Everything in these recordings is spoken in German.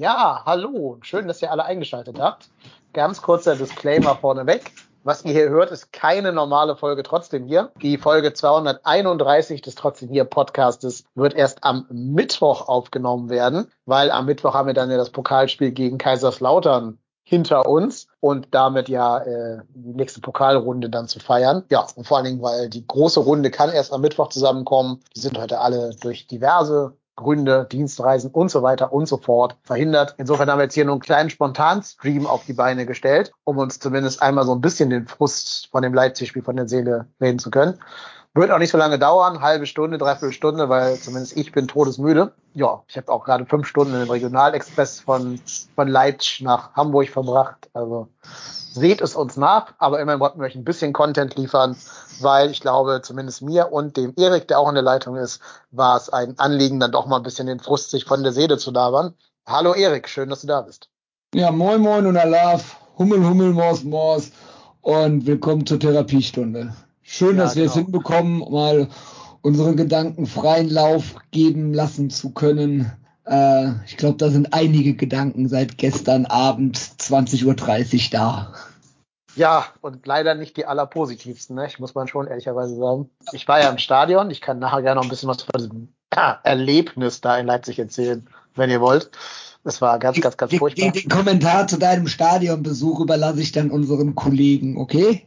Ja, hallo. Schön, dass ihr alle eingeschaltet habt. Ganz kurzer Disclaimer vorneweg. Was ihr hier hört, ist keine normale Folge trotzdem hier. Die Folge 231 des trotzdem hier Podcastes wird erst am Mittwoch aufgenommen werden, weil am Mittwoch haben wir dann ja das Pokalspiel gegen Kaiserslautern hinter uns und damit ja äh, die nächste Pokalrunde dann zu feiern. Ja, und vor allen Dingen, weil die große Runde kann erst am Mittwoch zusammenkommen. Die sind heute alle durch diverse Gründe, Dienstreisen und so weiter und so fort verhindert. Insofern haben wir jetzt hier nur einen kleinen Spontan-Stream auf die Beine gestellt, um uns zumindest einmal so ein bisschen den Frust von dem Leipzig-Spiel von der Seele reden zu können. Wird auch nicht so lange dauern, halbe Stunde, dreiviertel Stunde, weil zumindest ich bin todesmüde. Ja, ich habe auch gerade fünf Stunden in dem Regionalexpress von, von Leipzig nach Hamburg verbracht. Also seht es uns nach, aber immerhin wollten wir euch ein bisschen Content liefern, weil ich glaube, zumindest mir und dem Erik, der auch in der Leitung ist, war es ein Anliegen, dann doch mal ein bisschen den Frust sich von der Seele zu labern. Hallo Erik, schön, dass du da bist. Ja, moin moin und Alaf, Hummel, Hummel, Mors, Mors und willkommen zur Therapiestunde. Schön, ja, dass wir genau. es hinbekommen, mal unseren Gedanken freien Lauf geben lassen zu können. Äh, ich glaube, da sind einige Gedanken seit gestern Abend 20.30 Uhr da. Ja, und leider nicht die allerpositivsten, ne? Ich muss man schon ehrlicherweise sagen. Ich war ja im Stadion. Ich kann nachher gerne noch ein bisschen was von diesem Erlebnis da in Leipzig erzählen, wenn ihr wollt. Das war ganz, ganz, ganz furchtbar. Den, den Kommentar zu deinem Stadionbesuch überlasse ich dann unseren Kollegen, okay?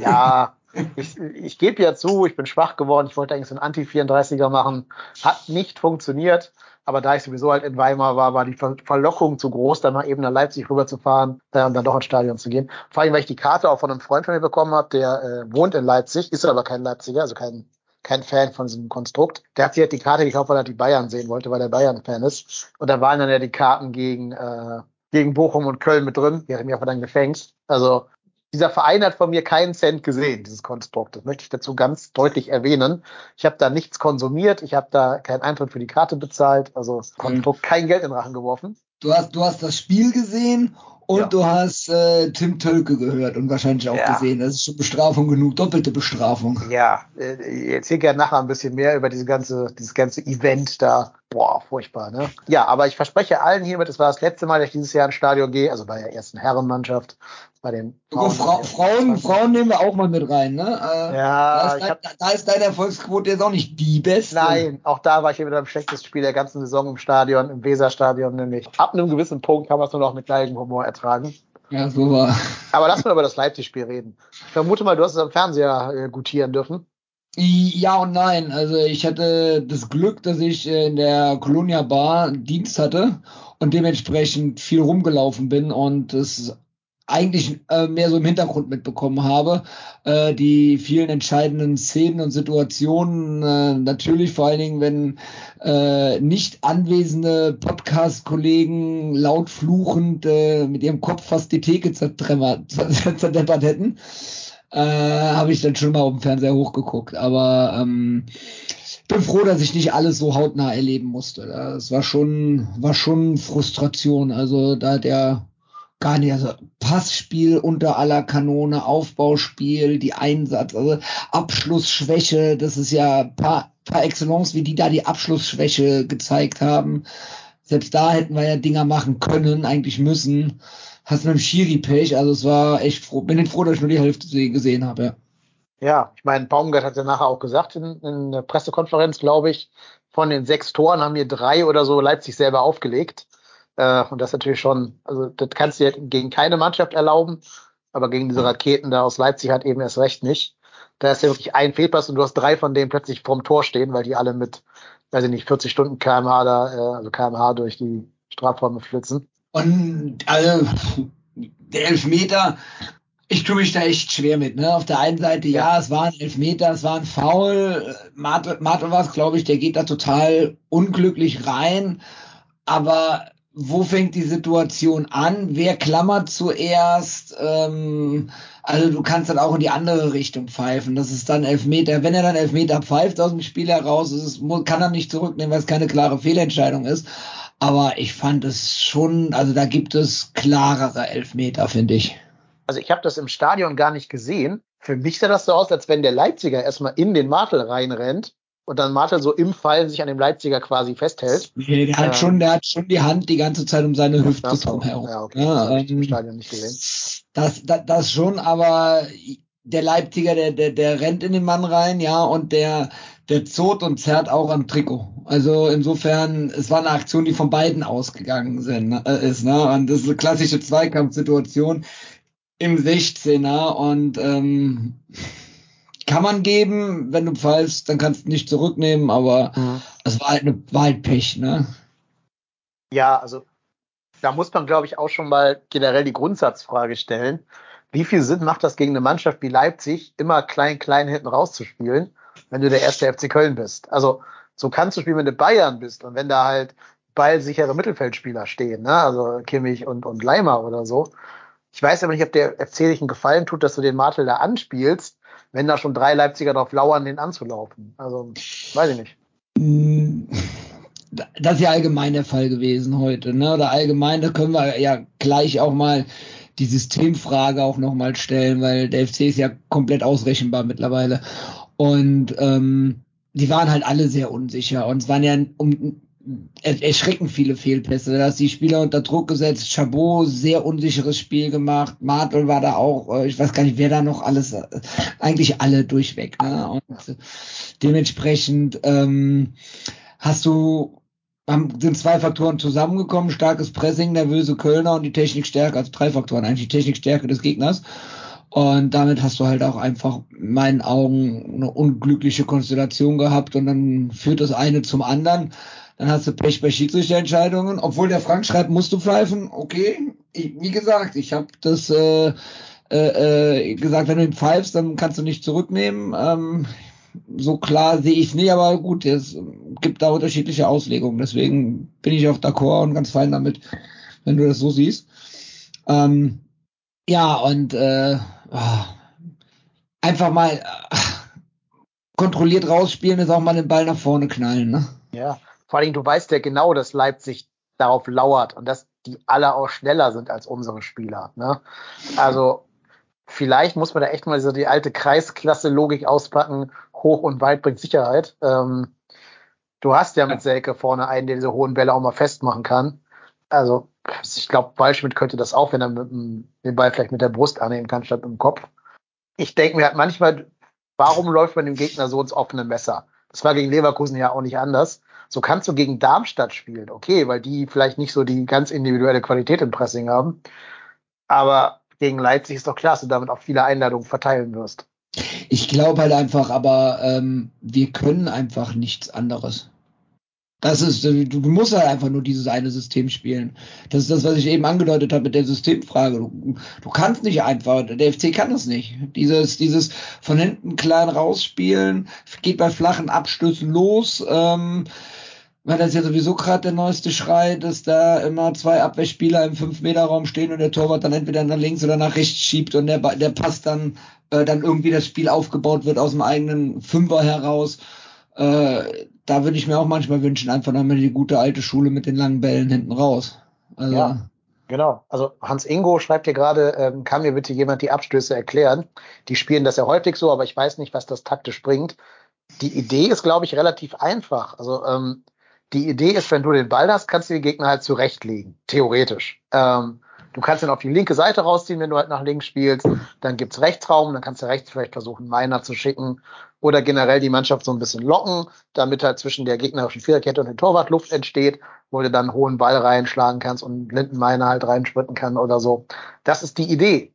Ja, ich, ich gebe ja zu, ich bin schwach geworden. Ich wollte eigentlich so einen Anti-34er machen. Hat nicht funktioniert. Aber da ich sowieso halt in Weimar war, war die Verlockung zu groß, dann mal eben nach Leipzig rüberzufahren äh, und dann doch ins Stadion zu gehen. Vor allem, weil ich die Karte auch von einem Freund von mir bekommen habe, der äh, wohnt in Leipzig, ist aber kein Leipziger, also kein, kein Fan von diesem Konstrukt. Der hat sich halt die Karte gekauft, weil er die Bayern sehen wollte, weil er Bayern-Fan ist. Und da waren dann ja die Karten gegen, äh, gegen Bochum und Köln mit drin. Die hat mich aber dann gefängt. Also dieser Verein hat von mir keinen Cent gesehen, dieses Konstrukt. Das möchte ich dazu ganz deutlich erwähnen. Ich habe da nichts konsumiert, ich habe da keinen Eintritt für die Karte bezahlt, also das Konstrukt kein Geld in den Rachen geworfen. Du hast, du hast das Spiel gesehen und ja. du hast äh, Tim Tölke gehört und wahrscheinlich auch ja. gesehen. Das ist schon Bestrafung genug, doppelte Bestrafung. Ja, äh, erzähl gerne nachher ein bisschen mehr über diese ganze, dieses ganze Event da. Boah, furchtbar, ne? Ja, aber ich verspreche allen hiermit, es war das letzte Mal, dass ich dieses Jahr ins Stadion gehe, also bei der ersten Herrenmannschaft bei den Frauen. Fra Frauen, Frauen nehmen wir auch mal mit rein, ne? Äh, ja, da ist, hab, da ist deine Erfolgsquote jetzt auch nicht die beste. Nein, auch da war ich hier wieder im schlechtesten Spiel der ganzen Saison im Stadion, im Weserstadion nämlich. Ab einem gewissen Punkt kann man es nur noch mit Humor ertragen. Ja, so war. Aber lass mal über das Leipzig-Spiel reden. Ich vermute mal, du hast es am Fernseher äh, gutieren dürfen. Ja und nein. Also ich hatte das Glück, dass ich äh, in der Colonia Bar Dienst hatte und dementsprechend viel rumgelaufen bin und es eigentlich äh, mehr so im Hintergrund mitbekommen habe. Äh, die vielen entscheidenden Szenen und Situationen, natürlich vor allen Dingen, wenn nicht anwesende Podcast-Kollegen laut fluchend mit ihrem Kopf fast die Theke zerdeppert hätten, äh, habe ich dann schon mal auf dem Fernseher hochgeguckt. Aber ähm, bin froh, dass ich nicht alles so hautnah erleben musste. Das war schon, war schon Frustration. Also da der gar nicht. Also Passspiel unter aller Kanone, Aufbauspiel, die Einsatz, also Abschlussschwäche, das ist ja par, par excellence, wie die da die Abschlussschwäche gezeigt haben. Selbst da hätten wir ja Dinger machen können, eigentlich müssen. Hast mit dem Schiri Pech, also es war echt froh. Bin froh, dass ich nur die Hälfte gesehen habe, ja. Ja, ich meine, Baumgart hat ja nachher auch gesagt in, in der Pressekonferenz, glaube ich, von den sechs Toren haben wir drei oder so Leipzig selber aufgelegt. Äh, und das ist natürlich schon, also das kannst du gegen keine Mannschaft erlauben, aber gegen diese Raketen da aus Leipzig hat eben erst recht nicht. Da ist ja wirklich ein Fehlpass und du hast drei von denen plötzlich vorm Tor stehen, weil die alle mit, weiß ich nicht, 40 Stunden kmh da, äh, also kmh durch die Strafräume flitzen. Und also der Elfmeter, ich tue mich da echt schwer mit. Ne? Auf der einen Seite, ja, es war ein Elfmeter, es war ein Foul. War es, glaube ich, der geht da total unglücklich rein. Aber wo fängt die Situation an? Wer klammert zuerst? Ähm, also du kannst dann auch in die andere Richtung pfeifen. Das ist dann Elfmeter. Wenn er dann Elfmeter pfeift aus dem Spiel heraus, ist, kann er nicht zurücknehmen, weil es keine klare Fehlentscheidung ist. Aber ich fand es schon, also da gibt es klarere Elfmeter, finde ich. Also ich habe das im Stadion gar nicht gesehen. Für mich sah das so aus, als wenn der Leipziger erstmal in den Martel reinrennt und dann Martel so im Fall sich an dem Leipziger quasi festhält. Nee, der hat ähm, schon, der hat schon die Hand die ganze Zeit um seine Hüfte drumherum. Ja, okay. Ja, das ähm, Stadion nicht gesehen. Das, das, das schon, aber der Leipziger, der, der, der rennt in den Mann rein, ja, und der, der zot und zerrt auch am Trikot. Also insofern, es war eine Aktion, die von beiden ausgegangen sind, äh, ist, ne? Und das ist eine klassische Zweikampfsituation im 16er und ähm, kann man geben, wenn du pfeifst, dann kannst du nicht zurücknehmen, aber mhm. es war halt eine war halt Pech, ne? Ja, also da muss man, glaube ich, auch schon mal generell die Grundsatzfrage stellen. Wie viel Sinn macht das gegen eine Mannschaft wie Leipzig, immer klein, klein hinten rauszuspielen, wenn du der erste FC Köln bist? Also, so kannst du spielen, wenn du Bayern bist und wenn da halt ballsichere Mittelfeldspieler stehen, ne? Also Kimmich und, und Leimer oder so. Ich weiß aber nicht, ob der FC dich einen Gefallen tut, dass du den Martel da anspielst, wenn da schon drei Leipziger drauf lauern, den anzulaufen. Also, weiß ich nicht. Mm, das ist ja allgemein der Fall gewesen heute, ne? Oder allgemein, da können wir ja gleich auch mal die Systemfrage auch nochmal stellen, weil der FC ist ja komplett ausrechenbar mittlerweile. Und ähm, die waren halt alle sehr unsicher und es waren ja um, erschreckend viele Fehlpässe. Da hast die Spieler unter Druck gesetzt. Chabot sehr unsicheres Spiel gemacht. Martel war da auch, äh, ich weiß gar nicht, wer da noch alles, äh, eigentlich alle durchweg. Ne? Und dementsprechend ähm, hast du haben, sind zwei Faktoren zusammengekommen, starkes Pressing, nervöse Kölner und die Technikstärke, also drei Faktoren, eigentlich die Technikstärke des Gegners. Und damit hast du halt auch einfach in meinen Augen eine unglückliche Konstellation gehabt und dann führt das eine zum anderen. Dann hast du Pech bei Schiedsrichterentscheidungen. Obwohl der Frank schreibt, musst du pfeifen. Okay, ich, wie gesagt, ich habe das äh, äh, äh, gesagt, wenn du ihn pfeifst, dann kannst du nicht zurücknehmen. Ähm, so klar sehe ich nicht, aber gut, es gibt da unterschiedliche Auslegungen. Deswegen bin ich auch d'accord und ganz fein damit, wenn du das so siehst. Ähm, ja, und äh, einfach mal äh, kontrolliert rausspielen ist auch mal den Ball nach vorne knallen. Ne? Ja, vor allem du weißt ja genau, dass Leipzig darauf lauert und dass die alle auch schneller sind als unsere Spieler. Ne? Also vielleicht muss man da echt mal so die alte Kreisklasse-Logik auspacken hoch und weit bringt Sicherheit. Ähm, du hast ja mit Selke vorne einen, der diese hohen Bälle auch mal festmachen kann. Also ich glaube, Waldschmidt könnte das auch, wenn er mit dem, den Ball vielleicht mit der Brust annehmen kann, statt mit dem Kopf. Ich denke mir halt manchmal, warum läuft man dem Gegner so ins offene Messer? Das war gegen Leverkusen ja auch nicht anders. So kannst du gegen Darmstadt spielen, okay, weil die vielleicht nicht so die ganz individuelle Qualität im Pressing haben. Aber gegen Leipzig ist doch klar, dass du damit auch viele Einladungen verteilen wirst. Ich glaube halt einfach, aber ähm, wir können einfach nichts anderes. Das ist, du, du musst halt einfach nur dieses eine System spielen. Das ist das, was ich eben angedeutet habe mit der Systemfrage. Du, du kannst nicht einfach, der FC kann das nicht. Dieses, dieses von hinten klein rausspielen, geht bei flachen Abstößen los. Ähm, weil das ja sowieso gerade der neueste Schrei, dass da immer zwei Abwehrspieler im 5-Meter-Raum stehen und der Torwart dann entweder nach links oder nach rechts schiebt und der, der Pass dann, äh, dann irgendwie das Spiel aufgebaut wird aus dem eigenen Fünfer heraus. Äh, da würde ich mir auch manchmal wünschen, einfach nochmal die gute alte Schule mit den langen Bällen hinten raus. Also, ja, genau. Also Hans Ingo schreibt hier gerade, ähm, kann mir bitte jemand die Abstöße erklären? Die spielen das ja häufig so, aber ich weiß nicht, was das taktisch bringt. Die Idee ist, glaube ich, relativ einfach. Also ähm, die Idee ist, wenn du den Ball hast, kannst du den Gegner halt zurechtlegen, theoretisch. Ähm, du kannst ihn auf die linke Seite rausziehen, wenn du halt nach links spielst. Dann gibt's Rechtsraum, dann kannst du rechts vielleicht versuchen, Meiner zu schicken oder generell die Mannschaft so ein bisschen locken, damit halt zwischen der gegnerischen Viererkette und dem Torwart Luft entsteht, wo du dann hohen Ball reinschlagen kannst und Lindenmeiner halt reinsprinten kann oder so. Das ist die Idee.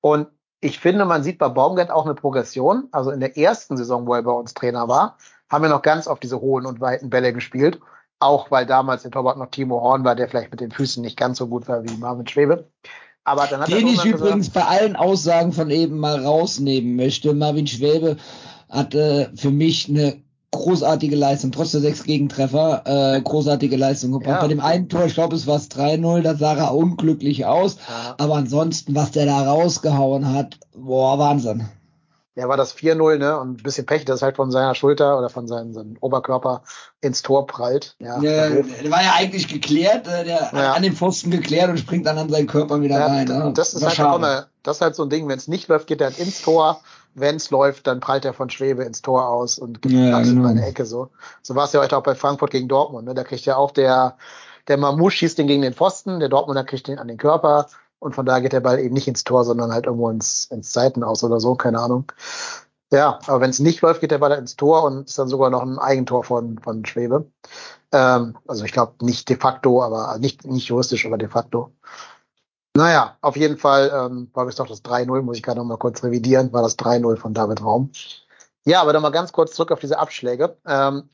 Und ich finde, man sieht bei Baumgart auch eine Progression. Also in der ersten Saison, wo er bei uns Trainer war, haben wir noch ganz oft diese hohen und weiten Bälle gespielt. Auch weil damals der Torwart noch Timo Horn war, der vielleicht mit den Füßen nicht ganz so gut war wie Marvin Schwebe. Aber dann hat Den ich übrigens bei allen Aussagen von eben mal rausnehmen möchte. Marvin Schwebe hatte für mich eine großartige Leistung, trotz der sechs Gegentreffer, äh, großartige Leistung gebracht. Ja. Bei dem einen Tor, ich glaube, es war 3-0, da sah er unglücklich aus. Ja. Aber ansonsten, was der da rausgehauen hat, boah, Wahnsinn ja, war das 4-0, ne? Und ein bisschen Pech, das halt von seiner Schulter oder von seinem, seinem Oberkörper ins Tor prallt. Ja, ja der war ja eigentlich geklärt, äh, der ja. an den Pfosten geklärt und springt dann an seinen Körper wieder ja, rein. Ne? Das ist halt auch eine, das ist halt so ein Ding, wenn es nicht läuft, geht er halt ins Tor wenn es läuft, dann prallt er von Schwebe ins Tor aus und gibt Ja, genau. eine Ecke so. So war es ja heute auch bei Frankfurt gegen Dortmund. Ne? Da kriegt ja auch der, der Mamouche schießt den gegen den Pfosten, der Dortmunder kriegt den an den Körper und von da geht der Ball eben nicht ins Tor, sondern halt irgendwo ins, ins Seiten aus oder so, keine Ahnung. Ja, aber wenn es nicht läuft, geht der Ball ins Tor und ist dann sogar noch ein Eigentor von, von Schwebe. Ähm, also ich glaube nicht de facto, aber nicht, nicht juristisch, aber de facto. Naja, auf jeden Fall ähm, war es doch das 3-0, muss ich gerade noch mal kurz revidieren, war das 3-0 von David Raum. Ja, aber dann mal ganz kurz zurück auf diese Abschläge. Ähm,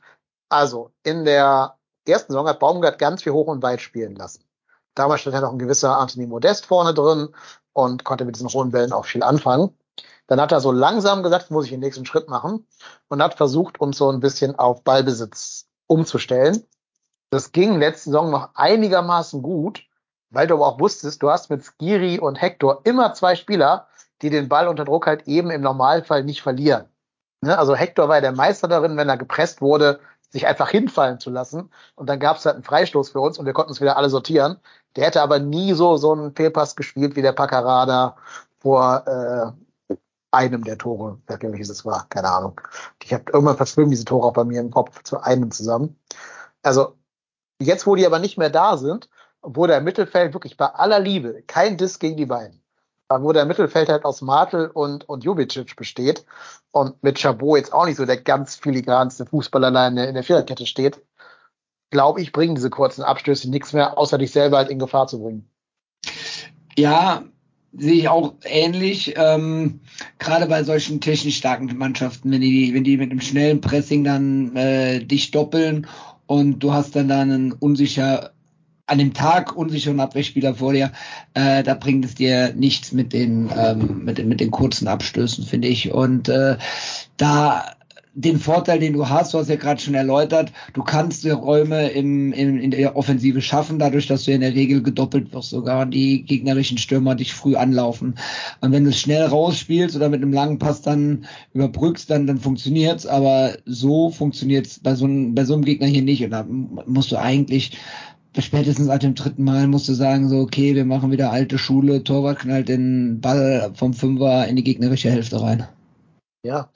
also, in der ersten Saison hat Baumgart ganz viel hoch und weit spielen lassen. Damals stand ja noch ein gewisser Anthony Modest vorne drin und konnte mit diesen hohen Bällen auch viel anfangen. Dann hat er so langsam gesagt, muss ich den nächsten Schritt machen und hat versucht, uns so ein bisschen auf Ballbesitz umzustellen. Das ging letzte Saison noch einigermaßen gut, weil du aber auch wusstest, du hast mit Skiri und Hector immer zwei Spieler, die den Ball unter Druck halt eben im Normalfall nicht verlieren. Ne? Also Hector war ja der Meister darin, wenn er gepresst wurde, sich einfach hinfallen zu lassen. Und dann gab es halt einen Freistoß für uns und wir konnten uns wieder alle sortieren. Der hätte aber nie so so einen Fehlpass gespielt wie der Paccarada vor äh, einem der Tore. Welches es war, keine Ahnung. Ich habe irgendwann verschwimmen diese Tore auch bei mir im Kopf zu einem zusammen. Also jetzt, wo die aber nicht mehr da sind, wo der Mittelfeld wirklich bei aller Liebe, kein Diss gegen die beiden, wo der Mittelfeld halt aus Martel und, und Jubicic besteht und mit Chabot jetzt auch nicht so der ganz filigranste Fußballer in der, in der Viererkette steht, glaube ich, bringen diese kurzen Abstöße nichts mehr, außer dich selber halt in Gefahr zu bringen. Ja, sehe ich auch ähnlich. Ähm, Gerade bei solchen technisch starken Mannschaften, wenn die, wenn die mit einem schnellen Pressing dann äh, dich doppeln und du hast dann da einen unsicher an dem Tag unsicheren Abwehrspieler vor dir, äh, da bringt es dir nichts mit den ähm, mit, den- mit den kurzen Abstößen, finde ich. Und äh, da den Vorteil, den du hast, du hast ja gerade schon erläutert, du kannst die Räume im, im, in der Offensive schaffen, dadurch, dass du in der Regel gedoppelt wirst, sogar und die gegnerischen Stürmer dich früh anlaufen. Und wenn du es schnell rausspielst oder mit einem langen Pass dann überbrückst, dann, dann funktioniert's, aber so funktioniert's bei so, einem, bei so einem Gegner hier nicht. Und da musst du eigentlich spätestens ab dem dritten Mal musst du sagen, so, okay, wir machen wieder alte Schule, Torwart knallt den Ball vom Fünfer in die gegnerische Hälfte rein. Ja.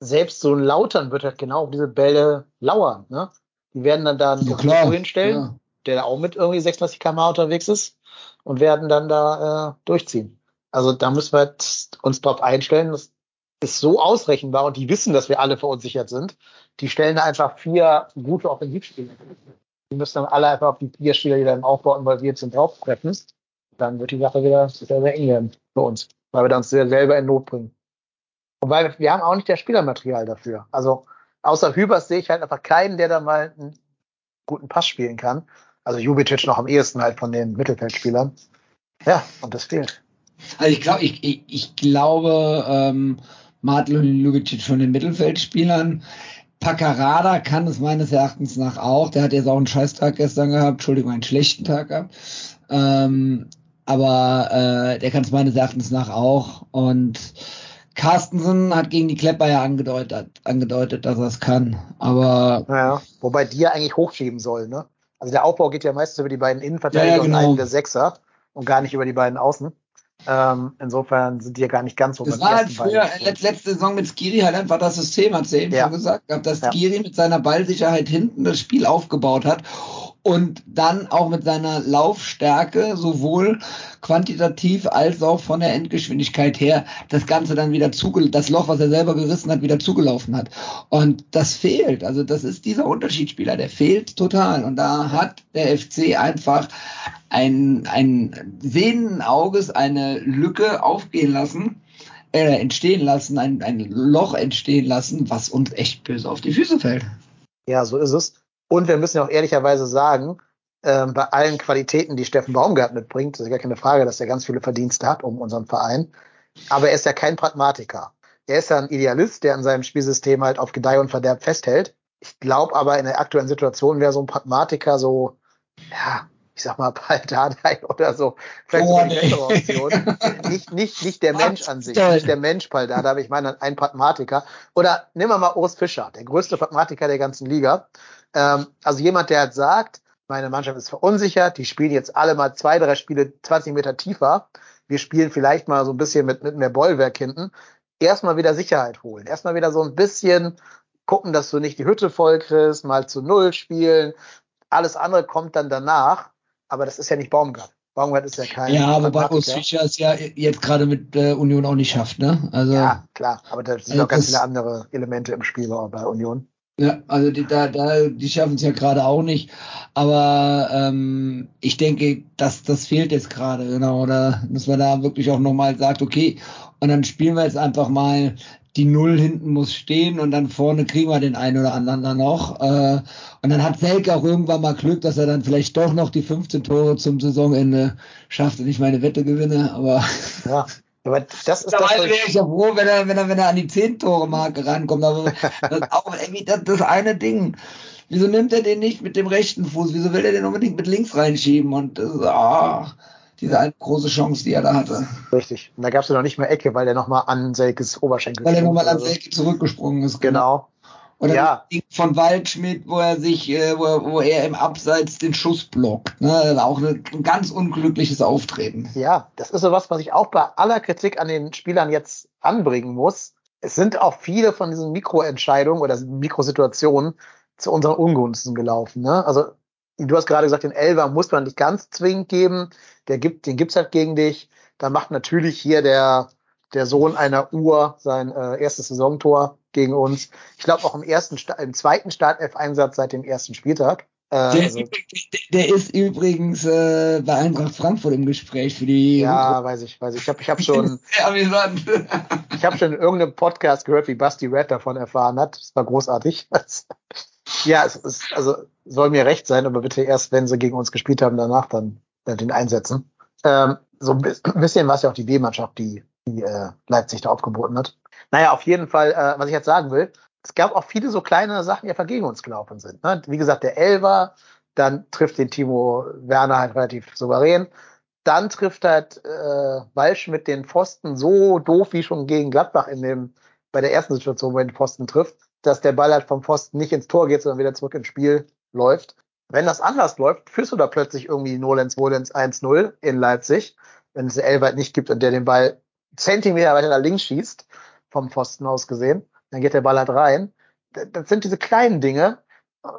Selbst so ein Lautern wird halt genau auf diese Bälle lauern. Ne? Die werden dann da einen Ja, klar, hinstellen, ja. der auch mit irgendwie 36 km unterwegs ist und werden dann da äh, durchziehen. Also da müssen wir halt uns drauf einstellen. Das ist so ausrechenbar und die wissen, dass wir alle verunsichert sind. Die stellen da einfach vier gute Offensivspieler. Die müssen dann alle einfach auf die vier Spieler, die da im Aufbau involviert sind, drauftreffen. Dann wird die Sache wieder sehr, sehr eng werden für uns, weil wir dann uns selber in Not bringen. Und weil wir haben auch nicht das Spielermaterial dafür. Also außer Hübers sehe ich halt einfach keinen, der da mal einen guten Pass spielen kann. Also Jubicic noch am ehesten halt von den Mittelfeldspielern. Ja, und das fehlt. Also ich glaube, ich, ich, ich glaube, ähm, Martel und Lubicic von den Mittelfeldspielern. Paccarada kann es meines Erachtens nach auch. Der hat jetzt auch einen Scheißtag gestern gehabt, Entschuldigung, einen schlechten Tag gehabt. Ähm, aber äh, der kann es meines Erachtens nach auch. Und Carstensen hat gegen die Klepper ja angedeutet, angedeutet dass er es kann. Aber Ja, wobei die ja eigentlich hochschieben sollen, ne? Also der Aufbau geht ja meistens über die beiden Innenverteidiger Ja, ja, genau. und einen der Sechser und gar nicht über die beiden Außen. Ähm, insofern sind die ja gar nicht ganz so Das war halt früher, letz, letzte Saison mit Skiri halt einfach das System, hat sie eben Ja. schon gesagt, dass Ja. Skiri mit seiner Ballsicherheit hinten das Spiel aufgebaut hat und dann auch mit seiner Laufstärke sowohl quantitativ als auch von der Endgeschwindigkeit her das Ganze dann wieder zuge das Loch, was er selber gerissen hat, wieder zugelaufen hat. Und das fehlt. Also das ist dieser Unterschiedsspieler, der fehlt total. Und da hat der FC einfach ein, ein sehenden Auges eine Lücke aufgehen lassen, äh, entstehen lassen, ein, ein Loch entstehen lassen, was uns echt böse auf die Füße fällt. Ja, so ist es. Und wir müssen ja auch ehrlicherweise sagen, ähm, bei allen Qualitäten, die Steffen Baumgart mitbringt, ist ja gar keine Frage, dass er ganz viele Verdienste hat um unseren Verein. Aber er ist ja kein Pragmatiker. Er ist ja ein Idealist, der an seinem Spielsystem halt auf Gedeih und Verderb festhält. Ich glaube aber in der aktuellen Situation wäre so ein Pragmatiker so, ja, ich sag mal, Paldadei oder so. Vielleicht Oh, sogar die nee. bessere Option. Nicht, nicht, nicht der Mensch an sich, nicht der Mensch Paldadei, aber ich meine ein Pragmatiker. Oder nehmen wir mal Urs Fischer, der größte Pragmatiker der ganzen Liga. Ähm, also jemand, der halt sagt, meine Mannschaft ist verunsichert, die spielen jetzt alle mal zwei, drei Spiele 20 Meter tiefer. Wir spielen vielleicht mal so ein bisschen mit, mit mehr Bollwerk hinten. erstmal wieder Sicherheit holen. Erstmal wieder so ein bisschen gucken, dass du nicht die Hütte voll kriegst, mal zu Null spielen. Alles andere kommt dann danach. Aber das ist ja nicht Baumgart. Baumgart ist ja kein. Ja, wobei Urs Fischer es ja jetzt gerade mit äh, Union auch nicht schafft, ne? Also, ja, klar. Aber da sind also auch ganz viele andere Elemente im Spiel bei Union. Ja, also die, da, da, die schaffen es ja gerade auch nicht. Aber ähm, ich denke, dass das fehlt jetzt gerade, genau. Oder dass man da wirklich auch nochmal sagt, okay, und dann spielen wir jetzt einfach mal die Null hinten muss stehen und dann vorne kriegen wir den einen oder anderen dann noch. Äh, und dann hat Selke auch irgendwann mal Glück, dass er dann vielleicht doch noch die 15 Tore zum Saisonende schafft und ich meine Wette gewinne, aber. Ja. Aber das ist Dabei wäre ich ja froh, wenn er, wenn er, wenn er an die 10-Tore-Marke rankommt. Aber das ist auch irgendwie das, das eine Ding. Wieso nimmt er den nicht mit dem rechten Fuß? Wieso will er den unbedingt mit links reinschieben? Und das, ah, diese eine große Chance, die er da hatte. Richtig. Und da gab es ja noch nicht mehr Ecke, weil der nochmal an Selkes Oberschenkel Weil er nochmal an Selke zurückgesprungen ist. Genau. Oder ja. von Waldschmidt, wo er sich, äh, wo, wo er im Abseits den Schuss blockt. Ne? Auch ein ganz unglückliches Auftreten. Ja, das ist so was, was ich auch bei aller Kritik an den Spielern jetzt anbringen muss. Es sind auch viele von diesen Mikroentscheidungen oder Mikrosituationen zu unseren Ungunsten gelaufen. Ne? Also du hast gerade gesagt, den Elver muss man nicht ganz zwingend geben. Der gibt, den gibt's halt gegen dich. Da macht natürlich hier der, der Sohn einer Uhr sein äh, erstes Saisontor gegen uns. Ich glaube auch im ersten, im zweiten Startelf-Einsatz seit dem ersten Spieltag. Äh, der, also, ist, der, ist übrigens äh, bei Eintracht Frankfurt im Gespräch für die. Ja, Rückruf. weiß ich, weiß ich. Ich habe ich hab schon. ich habe schon in irgendeinem Podcast gehört, wie Basti Red davon erfahren hat. Das war großartig. ja, es ist, also soll mir recht sein, aber bitte erst, wenn sie gegen uns gespielt haben, danach dann, dann den einsetzen. Ähm, so ein bisschen war es ja auch die B-Mannschaft, die, die äh, Leipzig da aufgeboten hat. Naja, auf jeden Fall, äh, was ich jetzt sagen will, es gab auch viele so kleine Sachen, die einfach gegen uns gelaufen sind. Ne? Wie gesagt, der Elver, dann trifft den Timo Werner halt relativ souverän. Dann trifft halt äh, Walsch den Pfosten so doof wie schon gegen Gladbach in dem, bei der ersten Situation, wo er den Pfosten trifft, dass der Ball halt vom Pfosten nicht ins Tor geht, sondern wieder zurück ins Spiel läuft. Wenn das anders läuft, führst du da plötzlich irgendwie Nolens Wolens 1-0 in Leipzig, wenn es der Elber nicht gibt und der den Ball Zentimeter weiter nach links schießt, vom Pfosten aus gesehen dann geht der Ball halt rein. Das sind diese kleinen Dinge.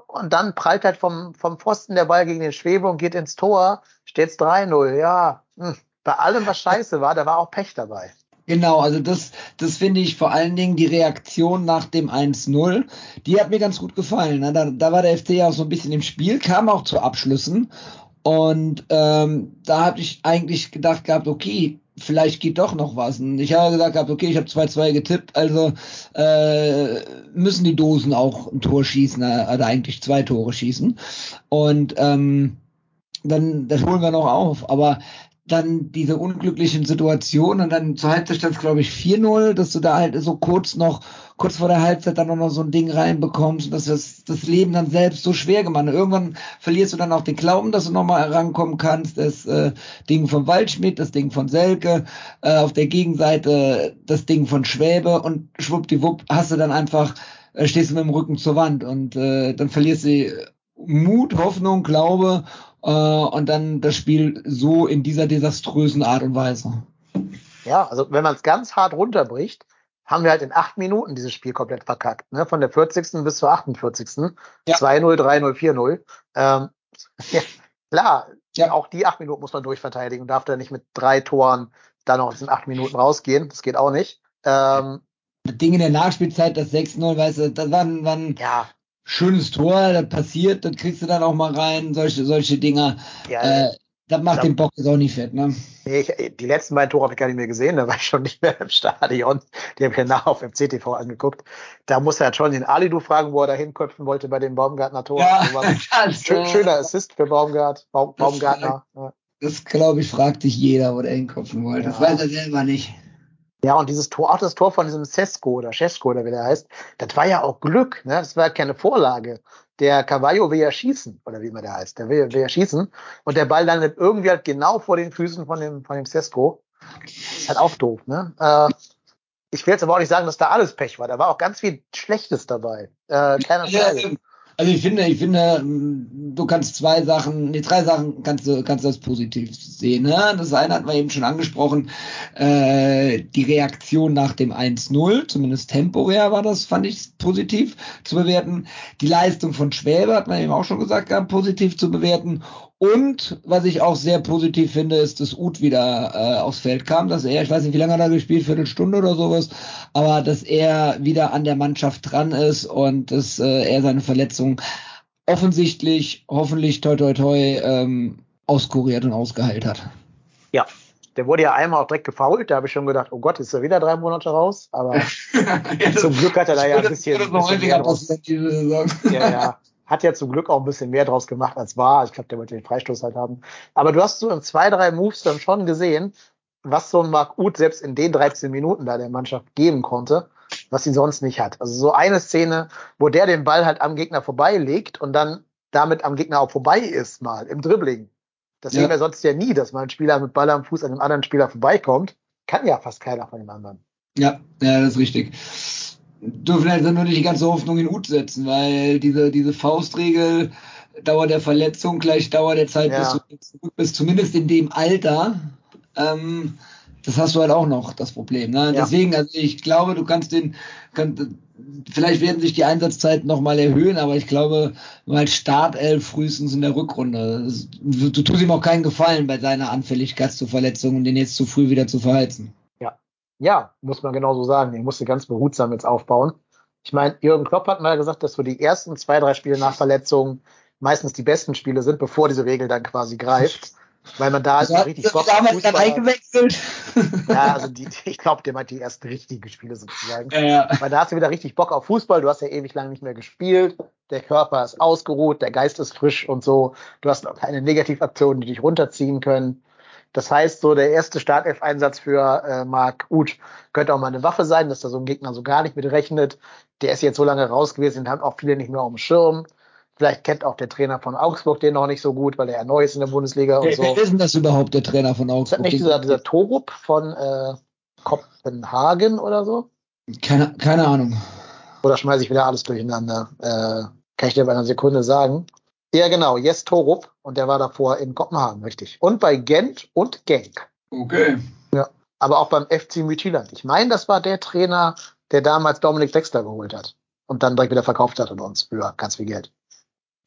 Und dann prallt halt vom, vom Pfosten der Ball gegen den Schwebe und geht ins Tor. Steht's 3-0. Ja, hm. bei allem, was scheiße war, da war auch Pech dabei. Genau, also das, das finde ich vor allen Dingen die Reaktion nach dem 1-0, die hat mir ganz gut gefallen. Da, da war der FC ja auch so ein bisschen im Spiel, kam auch zu Abschlüssen. Und ähm, da habe ich eigentlich gedacht gehabt, okay, vielleicht geht doch noch was. Und ich habe gesagt okay, ich habe 2-2 getippt, also äh, müssen die Dosen auch ein Tor schießen, äh, oder eigentlich zwei Tore schießen. Und ähm, dann das holen wir noch auf. Aber dann diese unglücklichen Situationen und dann zur Halbzeit stand es, glaube ich, 4-0, dass du da halt so kurz noch, kurz vor der Halbzeit dann noch so ein Ding reinbekommst und dass das, das Leben dann selbst so schwer gemacht hat. Irgendwann verlierst du dann auch den Glauben, dass du nochmal herankommen kannst. Das äh, Ding von Waldschmidt, das Ding von Selke, äh, auf der Gegenseite das Ding von Schwäbe und schwuppdiwupp hast du dann einfach, äh, stehst du mit dem Rücken zur Wand und äh, dann verlierst du Mut, Hoffnung, Glaube äh, und dann das Spiel so in dieser desaströsen Art und Weise. Ja, also wenn man es ganz hart runterbricht, haben wir halt in acht Minuten dieses Spiel komplett verkackt. Ne? Von der 40. bis zur 48. Ja. 2-0, 3-0, 4-0. Ähm, ja, klar, ja. auch die acht Minuten muss man durchverteidigen und darf da nicht mit drei Toren dann noch in acht Minuten rausgehen. Das geht auch nicht. Ähm, das Ding in der Nachspielzeit, das 6-0, weißt du, das waren, waren ja schönes Tor, das passiert, das kriegst du dann auch mal rein, solche, solche Dinger. Ja, äh, das macht den Bock jetzt auch nicht fett, ne? Nee, ich, die letzten beiden Tore habe ich gar nicht mehr gesehen, da war ich schon nicht mehr im Stadion. Die habe ich ja nach auf dem CTV angeguckt. Da muss er schon den Alidu fragen, wo er da hinköpfen wollte bei dem Baumgartner Tor. Ja, das, schön, schöner Assist für Baumgart, Baum, Baumgartner. Das, das glaube ich, fragt sich jeder, wo der hinköpfen wollte. Ja. Das weiß er selber nicht. Ja, und dieses Tor, auch das Tor von diesem Sesko oder Cesko oder wie der heißt, das war ja auch Glück, ne? Das war ja keine Vorlage. Der Cavallo will ja schießen, oder wie immer der heißt, der will, will ja schießen. Und der Ball landet irgendwie halt genau vor den Füßen von dem, von dem Sesko. Ist halt auch doof, ne? Äh, ich will jetzt aber auch nicht sagen, dass da alles Pech war. Da war auch ganz viel Schlechtes dabei. Äh, kleiner Teil. Also ich finde, ich finde, du kannst zwei Sachen, nee, drei Sachen kannst du, kannst du das positiv sehen. Ne? Das eine hat man eben schon angesprochen, äh, die Reaktion nach dem 1-0, zumindest temporär war das, fand ich positiv zu bewerten. Die Leistung von Schwäbe hat man eben auch schon gesagt, positiv zu bewerten. Und was ich auch sehr positiv finde, ist, dass Uth wieder äh, aufs Feld kam, dass er, ich weiß nicht, wie lange hat er gespielt, Viertelstunde oder sowas, aber dass er wieder an der Mannschaft dran ist und dass äh, er seine Verletzung offensichtlich, hoffentlich toi toi toi ähm, auskuriert und ausgeheilt hat. Ja, der wurde ja einmal auch direkt gefault. Da habe ich schon gedacht, oh Gott, ist er wieder drei Monate raus. Aber ja, zum Glück hat er da ja ein bisschen. Das, mehr draus, ja, ja. Hat ja zum Glück auch ein bisschen mehr draus gemacht, als war. Ich glaube, der wollte den Freistoß halt haben. Aber du hast so in zwei, drei Moves dann schon gesehen, was so ein Mark Uth selbst in den 13 Minuten da der Mannschaft geben konnte, was sie sonst nicht hat. Also so eine Szene, wo der den Ball halt am Gegner vorbeilegt und dann damit am Gegner auch vorbei ist, mal im Dribbling. Das ja. sehen wir sonst ja nie, dass mal ein Spieler mit Ball am Fuß an einem anderen Spieler vorbeikommt. Kann ja fast keiner von den anderen. Ja, ja, das ist richtig dürfen also nur nicht die ganze Hoffnung in Ut setzen, weil diese, diese Faustregel, Dauer der Verletzung gleich Dauer der Zeit, ja. bis du zurück bist, zumindest in dem Alter, ähm, das hast du halt auch noch, das Problem. Ne? Ja. Deswegen, also ich glaube, du kannst den, kann, vielleicht werden sich die Einsatzzeiten nochmal erhöhen, aber ich glaube, mal Startelf frühestens in der Rückrunde. Du, du tust ihm auch keinen Gefallen bei seiner Anfälligkeit zu Verletzungen, den jetzt zu früh wieder zu verheizen. Ja, muss man genauso sagen. Den musste ganz behutsam jetzt aufbauen. Ich meine, Jürgen Klopp hat mal gesagt, dass so die ersten zwei, drei Spiele nach Verletzungen meistens die besten Spiele sind, bevor diese Regel dann quasi greift. Weil man da also, richtig Bock auf Fußball dann eingewechselt. Ja, also die, ich glaube, der meint die ersten richtigen Spiele sozusagen. Ja, ja. Weil da hast du wieder richtig Bock auf Fußball. Du hast ja ewig lang nicht mehr gespielt. Der Körper ist ausgeruht, der Geist ist frisch und so. Du hast noch keine Negativaktionen, die dich runterziehen können. Das heißt, so der erste Startelf-Einsatz für äh, Mark Uth könnte auch mal eine Waffe sein, dass da so ein Gegner so gar nicht mit rechnet. Der ist jetzt so lange raus gewesen, den haben auch viele nicht mehr auf dem Schirm. Vielleicht kennt auch der Trainer von Augsburg den noch nicht so gut, weil er neu ist in der Bundesliga und so. Wer ist denn das überhaupt, der Trainer von Augsburg? Ist das nicht dieser, dieser Torup von äh, Kopenhagen oder so? Keine, keine Ahnung. Oder schmeiße ich wieder alles durcheinander? Äh, kann ich dir bei einer Sekunde sagen. Ja, genau, Jes Torup. Und der war davor in Kopenhagen, richtig. Und bei Gent und Genk. Okay. Ja, aber auch beim FC Müthiland. Ich meine, das war der Trainer, der damals Dominik Dexter geholt hat. Und dann direkt wieder verkauft hat an uns für ganz viel Geld.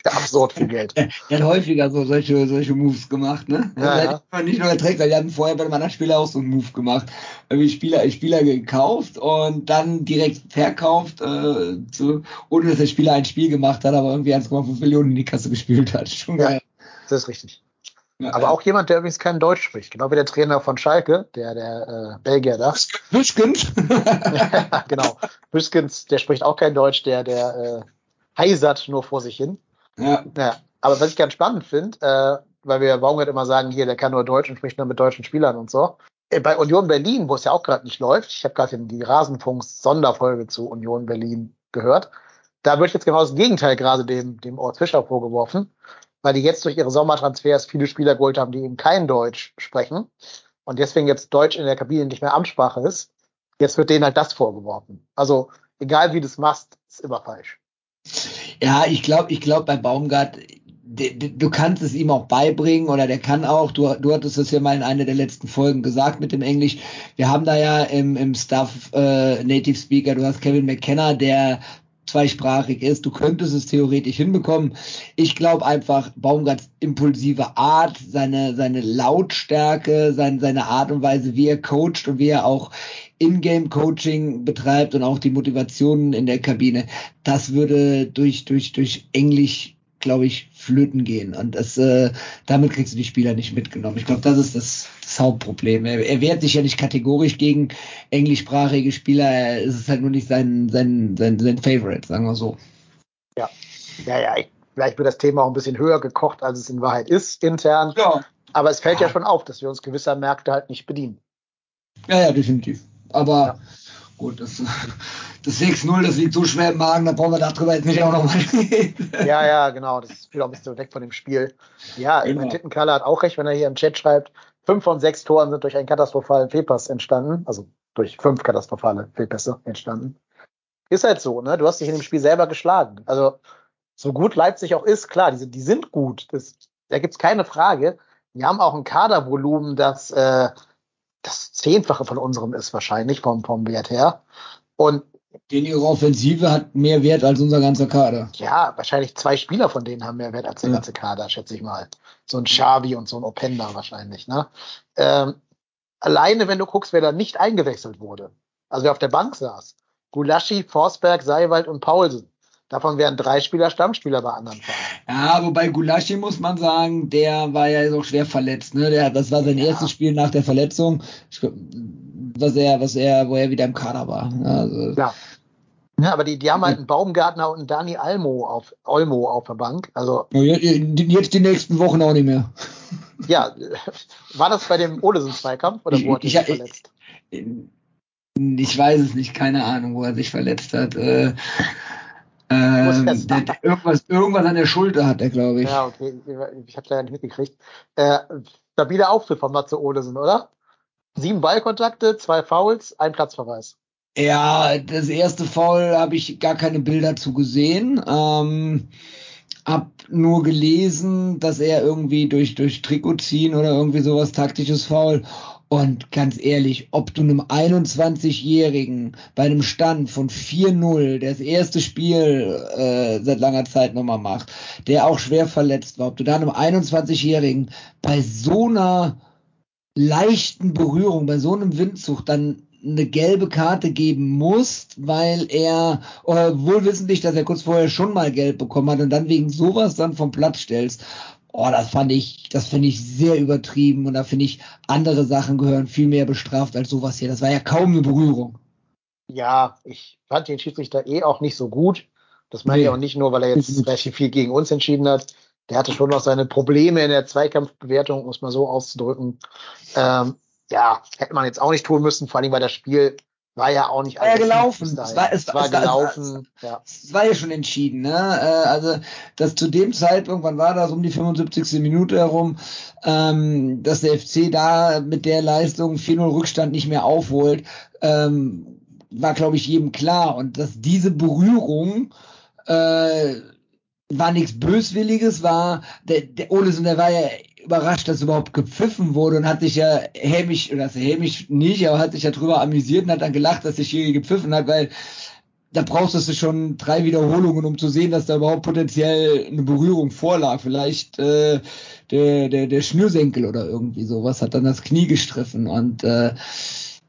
Ja, absurd viel Geld. Er hat häufiger so solche, solche Moves gemacht, ne? Ja, ja. Hat nicht nur der Trainer, die hatten vorher bei einem anderen Spieler auch so einen Move gemacht. Irgendwie Spieler, Spieler gekauft und dann direkt verkauft, äh, zu, ohne dass der Spieler ein Spiel gemacht hat, aber irgendwie 1,5 Millionen in die Kasse gespielt hat. Schon ja, geil. Das ist richtig. Ja, aber auch jemand, der übrigens kein Deutsch spricht, genau wie der Trainer von Schalke, der, der äh, Belgier da. Büskens. ja, genau. Büskens, der spricht auch kein Deutsch, der, der äh, heisert nur vor sich hin. Ja. ja. Aber was ich ganz spannend finde, äh, weil wir Baumgart immer sagen, hier, der kann nur Deutsch und spricht nur mit deutschen Spielern und so. Äh, bei Union Berlin, wo es ja auch gerade nicht läuft, ich habe gerade die Rasenfunks-Sonderfolge zu Union Berlin gehört. Da wird jetzt genau das Gegenteil gerade dem, dem Ort Fischer vorgeworfen, weil die jetzt durch ihre Sommertransfers viele Spieler geholt haben, die eben kein Deutsch sprechen und deswegen jetzt Deutsch in der Kabine nicht mehr Amtssprache ist. Jetzt wird denen halt das vorgeworfen. Also egal wie du es machst, ist immer falsch. Ja, ich glaube, ich glaube bei Baumgart, du kannst es ihm auch beibringen oder der kann auch, du, du hattest es ja mal in einer der letzten Folgen gesagt mit dem Englisch. Wir haben da ja im, im Staff äh, Native Speaker, du hast Kevin McKenna, der zweisprachig ist. Du könntest es theoretisch hinbekommen. Ich glaube einfach, Baumgarts impulsive Art, seine, seine Lautstärke, seine, seine Art und Weise, wie er coacht und wie er auch Ingame-Coaching betreibt und auch die Motivationen in der Kabine, das würde durch, durch, durch Englisch, glaube ich, flöten gehen. Und das, äh, damit kriegst du die Spieler nicht mitgenommen. Ich glaube, das ist das, das Hauptproblem. Er, er wehrt sich ja nicht kategorisch gegen englischsprachige Spieler. Es ist halt nur nicht sein, sein, sein, sein Favorite, sagen wir so. Ja, ja, ja. Ich, vielleicht wird das Thema auch ein bisschen höher gekocht, als es in Wahrheit ist, intern. Ja. Aber es fällt ja schon auf, dass wir uns gewisser Märkte halt nicht bedienen. Ja, ja, definitiv. Aber ja. gut, das, das 6-0, das liegt so schwer im Magen, da brauchen wir darüber jetzt nicht auch nochmal reden. Ja, ja, genau. Das ist auch ein bisschen weg von dem Spiel. Ja, genau. Tittenkalle hat auch recht, wenn er hier im Chat schreibt, fünf von sechs Toren sind durch einen katastrophalen Fehlpass entstanden. Also durch fünf katastrophale Fehlpässe entstanden. Ist halt so, ne? Du hast dich in dem Spiel selber geschlagen. Also so gut Leipzig auch ist, klar, die, die sind gut. Das, da gibt's keine Frage. Die haben auch ein Kadervolumen, das äh, das Zehnfache von unserem ist wahrscheinlich vom, vom Wert her. Und denn ihre Offensive hat mehr Wert als unser ganzer Kader. Ja, wahrscheinlich zwei Spieler von denen haben mehr Wert als der ja. ganze Kader, schätze ich mal. So ein Xavi und so ein Openda wahrscheinlich. Ne? Ähm, alleine, wenn du guckst, wer da nicht eingewechselt wurde, also wer auf der Bank saß, Gulaschi, Forsberg, Seiwald und Paulsen. Davon wären drei Spieler Stammspieler bei anderen Vereinen. Ja, wobei Gulaschi muss man sagen, der war ja so schwer verletzt. Ne? Der, das war sein ja. erstes Spiel nach der Verletzung, was er, was er, wo er wieder im Kader war. Also, ja. Ja, aber die, die haben halt einen Baumgartner und einen Dani Almo auf, Olmo auf der Bank. Also, jetzt die nächsten Wochen auch nicht mehr. Ja, war das bei dem Olesen-Zweikampf oder wo hat er sich verletzt? Ich weiß es nicht, keine Ahnung, wo er sich verletzt hat. Äh, ähm, der, der irgendwas, irgendwas an der Schulter hat er, glaube ich. Ja, okay. Ich habe leider nicht mitgekriegt. Äh, stabiler Auftritt von Matze Olesen, oder? Sieben Ballkontakte, zwei Fouls, ein Platzverweis. Ja, das erste Foul habe ich gar keine Bilder zu gesehen. Ähm, hab nur gelesen, dass er irgendwie durch, durch Trikot ziehen oder irgendwie sowas taktisches Foul und ganz ehrlich, ob du einem 21-Jährigen bei einem Stand von 4-0 das erste Spiel äh, seit langer Zeit nochmal macht, der auch schwer verletzt war, ob du da einem 21-Jährigen bei so einer leichten Berührung, bei so einem Windzug dann eine gelbe Karte geben musst, weil er, oder wohlwissentlich, dass er kurz vorher schon mal gelb bekommen hat und dann wegen sowas dann vom Platz stellst. Oh, das fand ich, das finde ich sehr übertrieben und da finde ich, andere Sachen gehören viel mehr bestraft als sowas hier. Das war ja kaum eine Berührung. Ja, ich fand den Schiedsrichter eh auch nicht so gut. Das meine nee. ich auch nicht nur, weil er jetzt relativ viel gegen uns entschieden hat. Der hatte schon noch seine Probleme in der Zweikampfbewertung, muss man so auszudrücken. Ähm, ja, hätte man jetzt auch nicht tun müssen, vor allem weil das Spiel war ja auch nicht alles. War ja gelaufen. Es war, es, war es, gelaufen. Es, ja. es war ja schon entschieden. Ne? Äh, also, dass zu dem Zeitpunkt, wann war das, um die 75. Minute herum, ähm, dass der FC da mit der Leistung 4-0 Rückstand nicht mehr aufholt, ähm, war, glaube ich, jedem klar. Und dass diese Berührung äh, war nichts Böswilliges, war, der, der Olesen, der war ja überrascht, dass überhaupt gepfiffen wurde und hat sich ja hämisch, oder also hämisch nicht, aber hat sich ja drüber amüsiert und hat dann gelacht, dass sich hier gepfiffen hat, weil da brauchst du schon drei Wiederholungen, um zu sehen, dass da überhaupt potenziell eine Berührung vorlag. Vielleicht äh, der, der, der Schnürsenkel oder irgendwie sowas hat dann das Knie gestriffen und äh,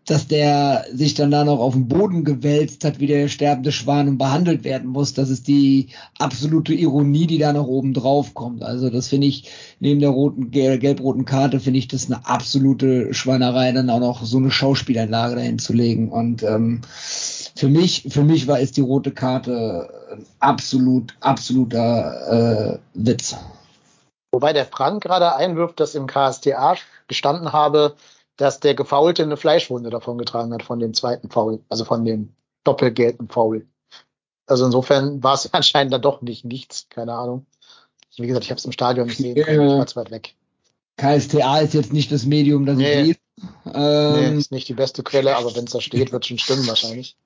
dass der sich dann da noch auf den Boden gewälzt hat, wie der sterbende Schwan und behandelt werden muss. Das ist die absolute Ironie, die da noch oben drauf kommt. Also das finde ich, neben der roten, gelb-roten Karte, finde ich das eine absolute Schweinerei, dann auch noch so eine Schauspielanlage dahin zu legen. Und ähm, für mich, für mich war ist die rote Karte absolut, absoluter äh, Witz. Wobei der Frank gerade einwirft, dass im KSTA gestanden habe, dass der Gefaulte eine Fleischwunde davon getragen hat von dem zweiten Foul, also von dem doppelgelben Foul. Also insofern war es anscheinend dann doch nicht nichts, keine Ahnung. Wie gesagt, ich habe es im Stadion gesehen, ja. ich war zu weit weg. KSTA ist jetzt nicht das Medium, das nee. ich lese. Ähm, nee, ist nicht die beste Quelle, aber wenn es da steht, wird schon stimmen wahrscheinlich.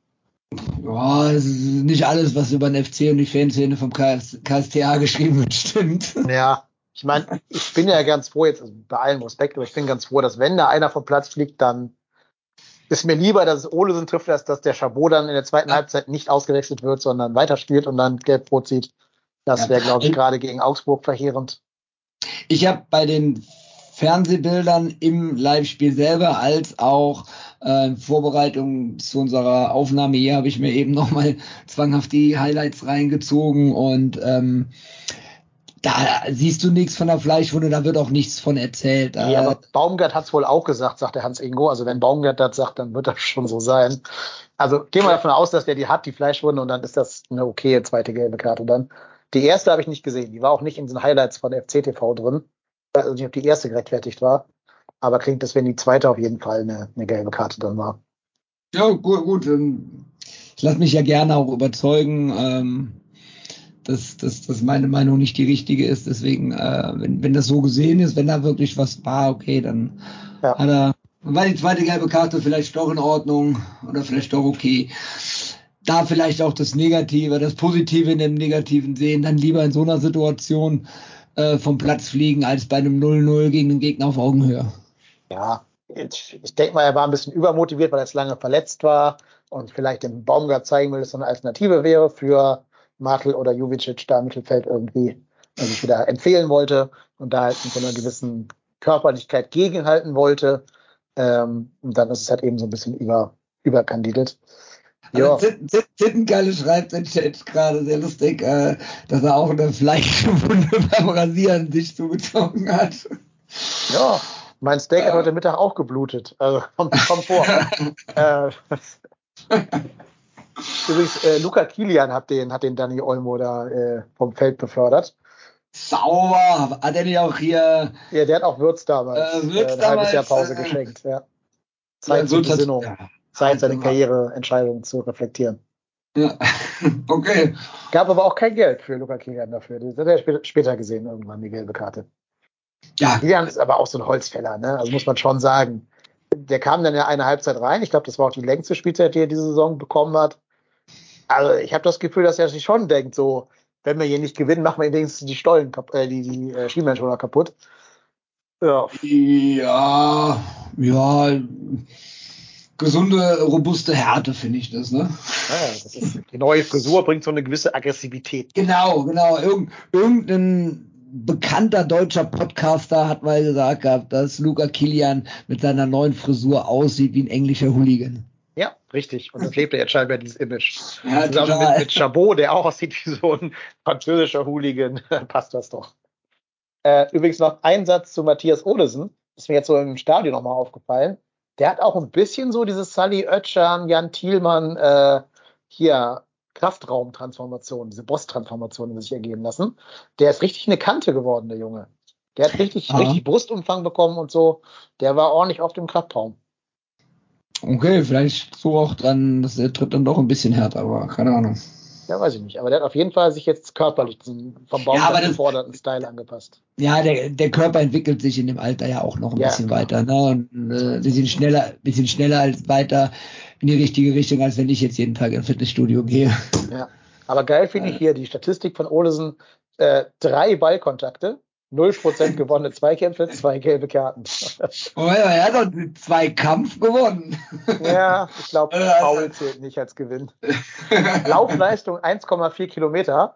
Ja, es ist nicht alles, was über den FC und die Fanszene vom KS, KSTA geschrieben wird, stimmt. Ja, ich meine, ich bin ja ganz froh, jetzt also bei allem Respekt, aber ich bin ganz froh, dass wenn da einer vom Platz fliegt, dann ist mir lieber, dass es Olesen trifft, als dass der Chabot dann in der zweiten Halbzeit nicht ausgewechselt wird, sondern weiterspielt und dann gelb-rot zieht. Das wäre, glaube ich, gerade gegen Augsburg verheerend. Ich habe bei den Fernsehbildern im Live-Spiel selber als auch äh, in Vorbereitung zu unserer Aufnahme hier habe ich mir eben nochmal zwanghaft die Highlights reingezogen und ähm, da siehst du nichts von der Fleischwunde, da wird auch nichts von erzählt. Nee, aber Baumgart hat es wohl auch gesagt, sagt der Hans Ingo. Also wenn Baumgart das sagt, dann wird das schon so sein. Also gehen wir davon aus, dass der die hat, die Fleischwunde, und dann ist das eine okay zweite gelbe Karte dann. Die erste habe ich nicht gesehen, die war auch nicht in den Highlights von FCTV drin. Also nicht, ob die erste gerechtfertigt war. Aber klingt das, wenn die zweite auf jeden Fall eine, eine gelbe Karte dann war. Ja, gut, gut. Ähm, ich lasse mich ja gerne auch überzeugen. Ähm dass, dass, dass meine Meinung nicht die richtige ist. Deswegen, äh, wenn, wenn das so gesehen ist, wenn da wirklich was war, okay, dann ja. hat er, war die zweite gelbe Karte vielleicht doch in Ordnung oder vielleicht doch okay. da vielleicht auch das Negative, das Positive in dem Negativen sehen, dann lieber in so einer Situation äh, vom Platz fliegen, als bei einem 0-0 gegen den Gegner auf Augenhöhe. Ja, ich, ich denke mal, er war ein bisschen übermotiviert, weil er jetzt lange verletzt war und vielleicht dem Baumgart zeigen will, dass es eine Alternative wäre für Martel oder Juvicic da im Mittelfeld irgendwie sich wieder empfehlen wollte und da halt mit so einer gewissen Körperlichkeit gegenhalten wollte. Ähm, und dann ist es halt eben so ein bisschen über, überkandidelt. Ja. Zittenkalle schreibt in Chat gerade sehr lustig, äh, dass er auch eine Fleischwunde beim Rasieren sich zugezogen hat. Ja, mein Steak ja. hat heute Mittag auch geblutet. Also kommt, kommt vor. äh, Übrigens, äh, Luca Kilian hat den, hat den Danny Olmo da äh, vom Feld befördert. Sauber! Hat er nicht auch hier. Ja, der hat auch Würz damals. Äh, Würz äh, halbes Jahr Pause äh, geschenkt, ja. Zeit ja, zur Besinnung. Ja. Zeit, seine Karriereentscheidungen zu reflektieren. Ja, okay. Gab aber auch kein Geld für Luca Kilian dafür. Das hat er später, später gesehen, irgendwann die gelbe Karte. Ja. Kilian ist aber auch so ein Holzfäller, ne? Also muss man schon sagen. Der kam dann ja eine Halbzeit rein. Ich glaube, das war auch die längste Spielzeit, die er diese Saison bekommen hat. Also ich habe das Gefühl, dass er sich schon denkt, so, wenn wir hier nicht gewinnen, machen wir wenigstens die Stollen, äh, die, die äh, Schienbeinschoner kaputt. Ja. Ja, ja, gesunde, robuste Härte finde ich das, ne? Ja, das ist, die neue Frisur bringt so eine gewisse Aggressivität. Genau, genau. Irgend, irgendein bekannter deutscher Podcaster hat mal gesagt gehabt, dass Luca Kilian mit seiner neuen Frisur aussieht wie ein englischer Hooligan. Richtig. Und das lebt er jetzt scheinbar dieses Image. Ja, Zusammen mit, mit Chabot, der auch aussieht wie so ein französischer Hooligan, passt das doch. Äh, übrigens noch ein Satz zu Matthias Olesen. Ist mir jetzt so im Stadion nochmal aufgefallen. Der hat auch ein bisschen so dieses Sally Oetschan, Jan Thielmann, äh, hier Kraftraumtransformation, diese Boss-Transformation sich ergeben lassen. Der ist richtig eine Kante geworden, der Junge. Der hat richtig, Aha. richtig Brustumfang bekommen und so. Der war ordentlich auf dem Kraftraum. Okay, vielleicht so auch dann, das tritt dann doch ein bisschen härter, aber keine Ahnung. Ja, weiß ich nicht. Aber der hat auf jeden Fall sich jetzt körperlich vom Baum ja, geforderten Style angepasst. Ja, der, der Körper entwickelt sich in dem Alter ja auch noch ein ja, bisschen klar. weiter. Ne? Und äh, wir sind schneller, bisschen schneller als weiter in die richtige Richtung, als wenn ich jetzt jeden Tag ins Fitnessstudio gehe. Ja. Aber geil finde ich hier die Statistik von Olesen. Äh, drei Ballkontakte, 0% gewonnene Zweikämpfe, zwei gelbe Karten. Oh ja, er hat doch zwei Kampf gewonnen. Ja, ich glaube, Foul zählt nicht als Gewinn. Laufleistung 1,4 Kilometer.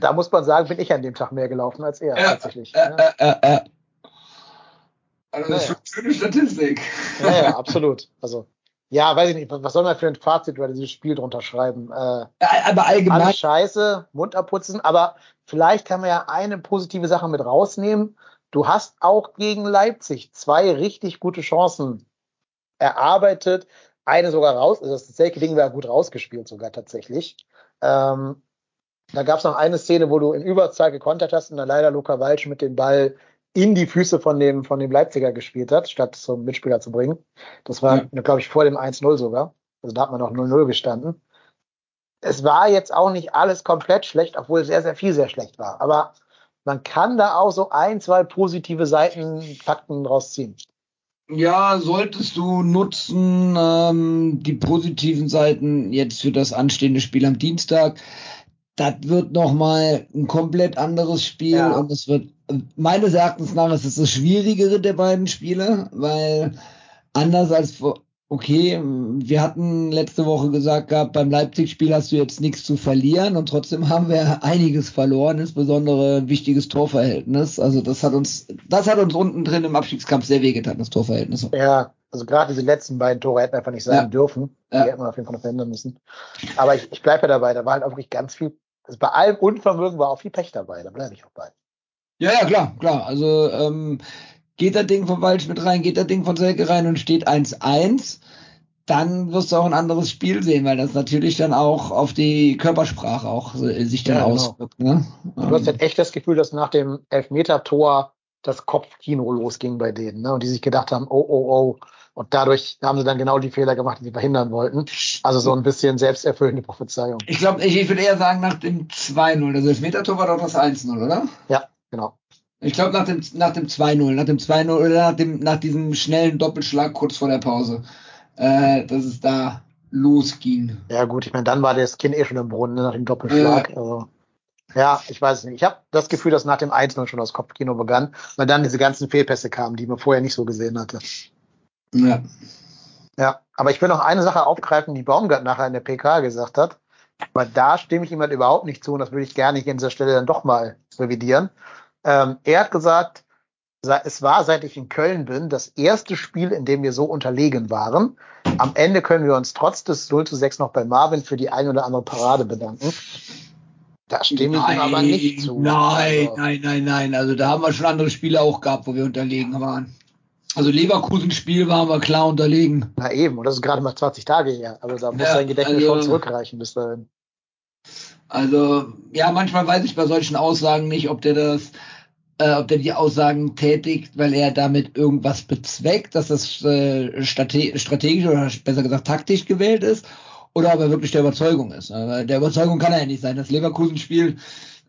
Da muss man sagen, bin ich an dem Tag mehr gelaufen als er ja, tatsächlich. Äh, ja. äh, äh, äh. Also das ist schon eine schöne Statistik. Ja, ja, absolut. Also ja, weiß ich nicht, was soll man für ein Fazit über dieses Spiel drunter schreiben? Äh, aber allgemein. Alles scheiße, Mund abputzen, aber vielleicht kann man ja eine positive Sache mit rausnehmen. Du hast auch gegen Leipzig zwei richtig gute Chancen erarbeitet. Eine sogar raus, also das selke Ding war gut rausgespielt sogar tatsächlich. Ähm, da gab es noch eine Szene, wo du in Überzahl gekontert hast und dann leider Luca Walsch mit dem Ball in die Füße von dem, von dem Leipziger gespielt hat, statt zum Mitspieler zu bringen. Das war, ja. glaube ich, vor dem 1-0 sogar. Also da hat man noch 0-0 gestanden. Es war jetzt auch nicht alles komplett schlecht, obwohl sehr, sehr viel sehr schlecht war. Aber man kann da auch so ein, zwei positive Seiten, Fakten rausziehen. Ja, solltest du nutzen, ähm, die positiven Seiten jetzt für das anstehende Spiel am Dienstag das wird nochmal ein komplett anderes Spiel ja. und es wird, meines Erachtens nach, ist es das schwierigere der beiden Spiele, weil anders als okay, wir hatten letzte Woche gesagt gehabt, beim Leipzig-Spiel hast du jetzt nichts zu verlieren und trotzdem haben wir einiges verloren, insbesondere ein wichtiges Torverhältnis. Also das hat uns, das hat uns unten drin im Abstiegskampf sehr wehgetan, das Torverhältnis. Ja, also gerade diese letzten beiden Tore hätten einfach nicht sein ja. dürfen. Die ja. hätten wir auf jeden Fall noch verhindern müssen. Aber ich, ich bleibe ja dabei, da war halt auch wirklich ganz viel also bei allem Unvermögen war auch viel Pech dabei, da bleibe ich auch bei. Ja, ja, klar, klar. Also ähm, geht das Ding von Walsch mit rein, geht das Ding von Selke rein und steht 1-1, dann wirst du auch ein anderes Spiel sehen, weil das natürlich dann auch auf die Körpersprache auch äh, sich dann ja, genau. auswirkt. Ne? Du hast halt echt das Gefühl, dass nach dem Elfmeter-Tor das Kopfkino losging bei denen, ne? Und die sich gedacht haben, oh, oh, oh, und dadurch haben sie dann genau die Fehler gemacht, die sie verhindern wollten. Also so ein bisschen selbsterfüllende Prophezeiung. Ich glaube, ich, ich würde eher sagen, nach dem 2-0. Das Elfmeter-Tor war doch das 1-0, oder? Ja, genau. Ich glaube, nach dem, nach dem 2-0, nach dem 2-0 oder nach dem, nach diesem schnellen Doppelschlag kurz vor der Pause. Äh, das ist da, losging. Ja gut, ich meine, dann war das Kind eh schon im Brunnen ne, nach dem Doppelschlag. Äh. Also, ja, ich weiß es nicht. Ich habe das Gefühl, dass nach dem 1 schon das Kopfkino begann, weil dann diese ganzen Fehlpässe kamen, die man vorher nicht so gesehen hatte. Ja. Ja, aber ich will noch eine Sache aufgreifen, die Baumgart nachher in der PK gesagt hat. Weil da stimme ich ihm halt überhaupt nicht zu und das würde ich gerne hier an dieser Stelle dann doch mal revidieren. Ähm, er hat gesagt, es war, seit ich in Köln bin, das erste Spiel, in dem wir so unterlegen waren. Am Ende können wir uns trotz des 0 zu 6 noch bei Marvin für die ein oder andere Parade bedanken. Da stimme ich ihm aber nicht zu. Nein, also. nein, nein, nein. Also da haben wir schon andere Spiele auch gehabt, wo wir unterlegen waren. Also Leverkusen-Spiel waren wir klar unterlegen. Na eben, und das ist gerade mal 20 Tage her. Also da muss ja, sein Gedächtnis also, schon zurückreichen bis dahin. Also, ja, manchmal weiß ich bei solchen Aussagen nicht, ob der das, äh, ob der die Aussagen tätigt, weil er damit irgendwas bezweckt, dass das äh, strate strategisch oder besser gesagt taktisch gewählt ist, oder ob er wirklich der Überzeugung ist. Aber der Überzeugung kann er ja nicht sein. Das Leverkusen-Spiel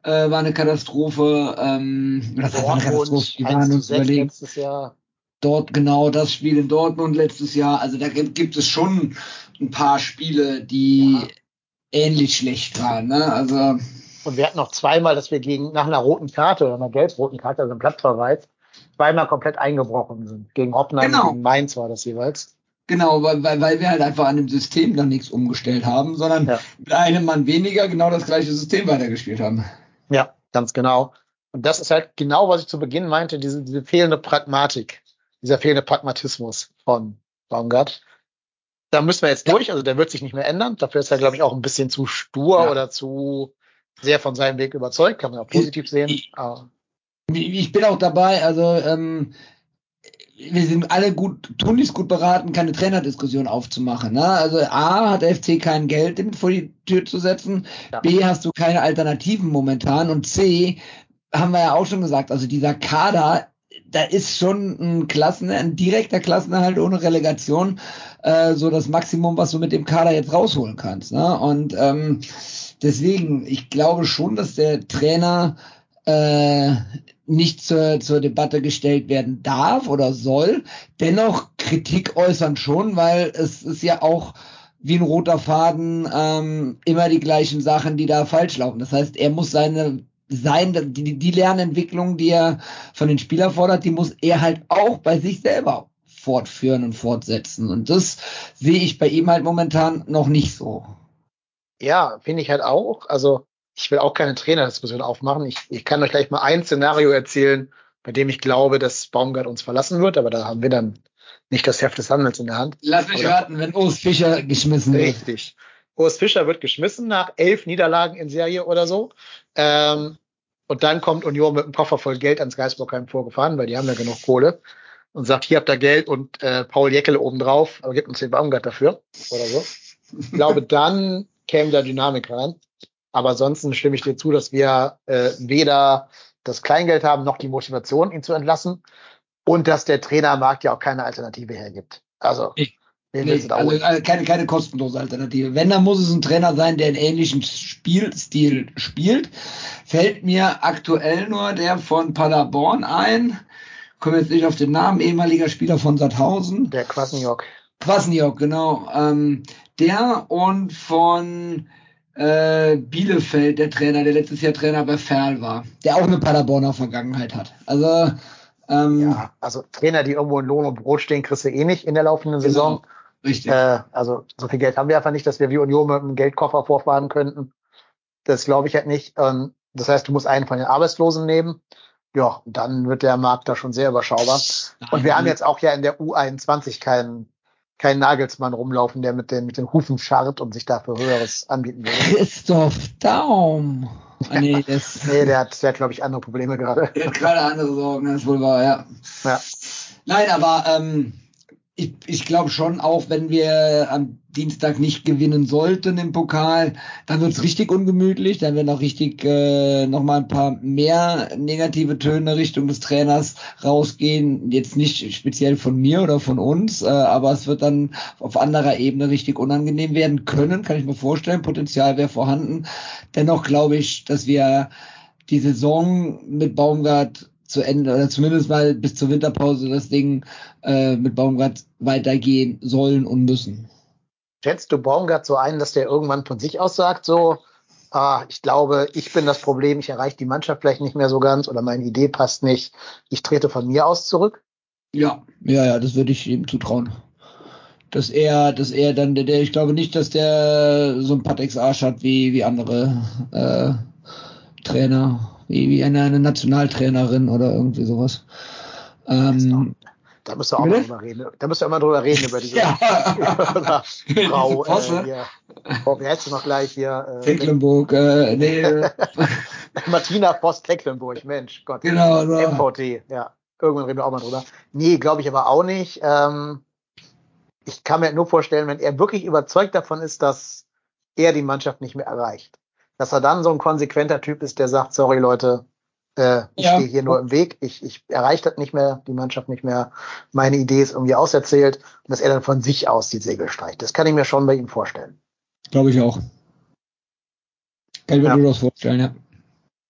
äh, war eine Katastrophe. Ähm, das war eine Katastrophe. Die waren uns überlegen. Letztes Jahr dort genau das Spiel in Dortmund letztes Jahr. Also da gibt, es schon ein paar Spiele, die ja. ähnlich schlecht waren. Ne? Also und wir hatten noch zweimal, dass wir gegen nach einer roten Karte oder einer gelb-roten Karte, also einem Platzverweis, zweimal komplett eingebrochen sind. Gegen Hoffenheim genau. und gegen Mainz war das jeweils. Genau, weil, weil, weil wir halt einfach an dem System dann nichts umgestellt haben, sondern ja. mit einem Mann weniger genau das gleiche System weitergespielt haben. Ja, ganz genau. Und das ist halt genau, was ich zu Beginn meinte, diese, diese fehlende Pragmatik dieser fehlende Pragmatismus von Baumgart. Da müssen wir jetzt ja. durch, also der wird sich nicht mehr ändern. Dafür ist er, glaube ich, auch ein bisschen zu stur ja. oder zu sehr von seinem Weg überzeugt, kann man auch positiv sehen. Ich, ich bin auch dabei, also ähm, wir sind alle gut, tunlichst gut beraten, keine Trainerdiskussion aufzumachen. Ne? Also A, hat der FC kein Geld, vor die Tür zu setzen. Ja. B, hast du keine Alternativen momentan. Und C, haben wir ja auch schon gesagt, also dieser Kader da ist schon ein Klassen, ein direkter Klassenerhalt ohne Relegation, äh, so das Maximum, was du mit dem Kader jetzt rausholen kannst. Ne? Und ähm, deswegen, ich glaube schon, dass der Trainer äh, nicht zur, zur Debatte gestellt werden darf oder soll. Dennoch Kritik äußern schon, weil es ist ja auch wie ein roter Faden ähm, immer die gleichen Sachen, die da falsch laufen. Das heißt, er muss seine sein, die, die Lernentwicklung, die er von den Spielern fordert, die muss er halt auch bei sich selber fortführen und fortsetzen. Und das sehe ich bei ihm halt momentan noch nicht so. Ja, finde ich halt auch. Also ich will auch keine Trainerdiskussion aufmachen. Ich, ich kann euch gleich mal ein Szenario erzählen, bei dem ich glaube, dass Baumgart uns verlassen wird, aber da haben wir dann nicht das Heft des Handels in der Hand. Lass mich raten, wenn Urs Fischer geschmissen wird. Richtig. Urs Fischer wird geschmissen nach elf Niederlagen in Serie oder so. Ähm, und dann kommt Union mit einem Koffer voll Geld ans Geisbockheim vorgefahren, weil die haben ja genug Kohle. Und sagt, hier habt ihr Geld und äh, Paul Jeckel obendrauf, aber gibt uns den Baumgart dafür oder so. Ich glaube, dann käme da Dynamik rein. Aber ansonsten stimme ich dir zu, dass wir äh, weder das Kleingeld haben, noch die Motivation, ihn zu entlassen. Und dass der Trainermarkt ja auch keine Alternative hergibt. Also. Ich Nee, also, also keine, keine kostenlose Alternative. Wenn, dann muss es ein Trainer sein, der einen ähnlichen Spielstil spielt. Fällt mir aktuell nur der von Paderborn ein. Komme jetzt nicht auf den Namen, ehemaliger Spieler von Sandhausen. Der Kwasniok. Kwasniok, genau. Ähm, der und von äh, Bielefeld, der Trainer, der letztes Jahr Trainer bei Ferl war, der auch eine Paderborner Vergangenheit hat. Also ähm, ja, also Trainer, die irgendwo in Lohn und Brot stehen, kriegst du eh nicht in der laufenden genau. Saison. Richtig. Äh, also so viel Geld haben wir einfach nicht, dass wir wie Union mit einem Geldkoffer vorfahren könnten. Das glaube ich halt nicht. Ähm, das heißt, du musst einen von den Arbeitslosen nehmen. Ja, dann wird der Markt da schon sehr überschaubar. Und wir haben jetzt auch ja in der U21 keinen keinen Nagelsmann rumlaufen, der mit den, mit den Hufen scharrt und sich dafür Höheres anbieten würde. Christoph Daum. Ah, nee, das nee, der hat, der hat glaube ich, andere Probleme gerade. Der hat gerade andere Sorgen, das ist wohl wahr, ja. ja. Nein, aber ähm, ich, ich glaube schon, auch wenn wir am Dienstag nicht gewinnen sollten im Pokal, dann wird's richtig ungemütlich, dann werden auch richtig äh, nochmal ein paar mehr negative Töne Richtung des Trainers rausgehen. Jetzt nicht speziell von mir oder von uns, äh, aber es wird dann auf anderer Ebene richtig unangenehm werden können, kann ich mir vorstellen. Potenzial wäre vorhanden. Dennoch glaube ich, dass wir die Saison mit Baumgart zu Ende oder zumindest mal bis zur Winterpause das Ding äh, mit Baumgart weitergehen sollen und müssen. Schätzt du Baumgart so ein, dass der irgendwann von sich aus sagt, so, ah, ich glaube, ich bin das Problem, ich erreiche die Mannschaft vielleicht nicht mehr so ganz oder meine Idee passt nicht, ich trete von mir aus zurück? Ja, ja, ja, das würde ich ihm zutrauen. Dass er, dass er dann, der, der ich glaube nicht, dass der so ein Patex Arsch hat wie, wie andere äh, Trainer, wie, wie eine, eine Nationaltrainerin oder irgendwie sowas. Ähm, da müssen wir auch mal drüber reden. Da müssen wir immer drüber reden, über diese ja. Frau, äh, hier, oh, wie heißt sie noch gleich hier? Äh, Tecklenburg, äh, nee. Martina Voss-Tecklenburg, Mensch, Gott. Genau, so. MVT, ja. Irgendwann reden wir auch mal drüber. Nee, glaube ich aber auch nicht. Ähm, ich kann mir nur vorstellen, wenn er wirklich überzeugt davon ist, dass er die Mannschaft nicht mehr erreicht, dass er dann so ein konsequenter Typ ist, der sagt, sorry Leute, äh, ich ja. stehe hier nur im Weg, ich, ich erreiche das nicht mehr, die Mannschaft nicht mehr, meine Idee ist irgendwie auserzählt und dass er dann von sich aus die Segel streicht. Das kann ich mir schon bei ihm vorstellen. Glaube ich auch. Kann ich mir ja. durchaus vorstellen, ja.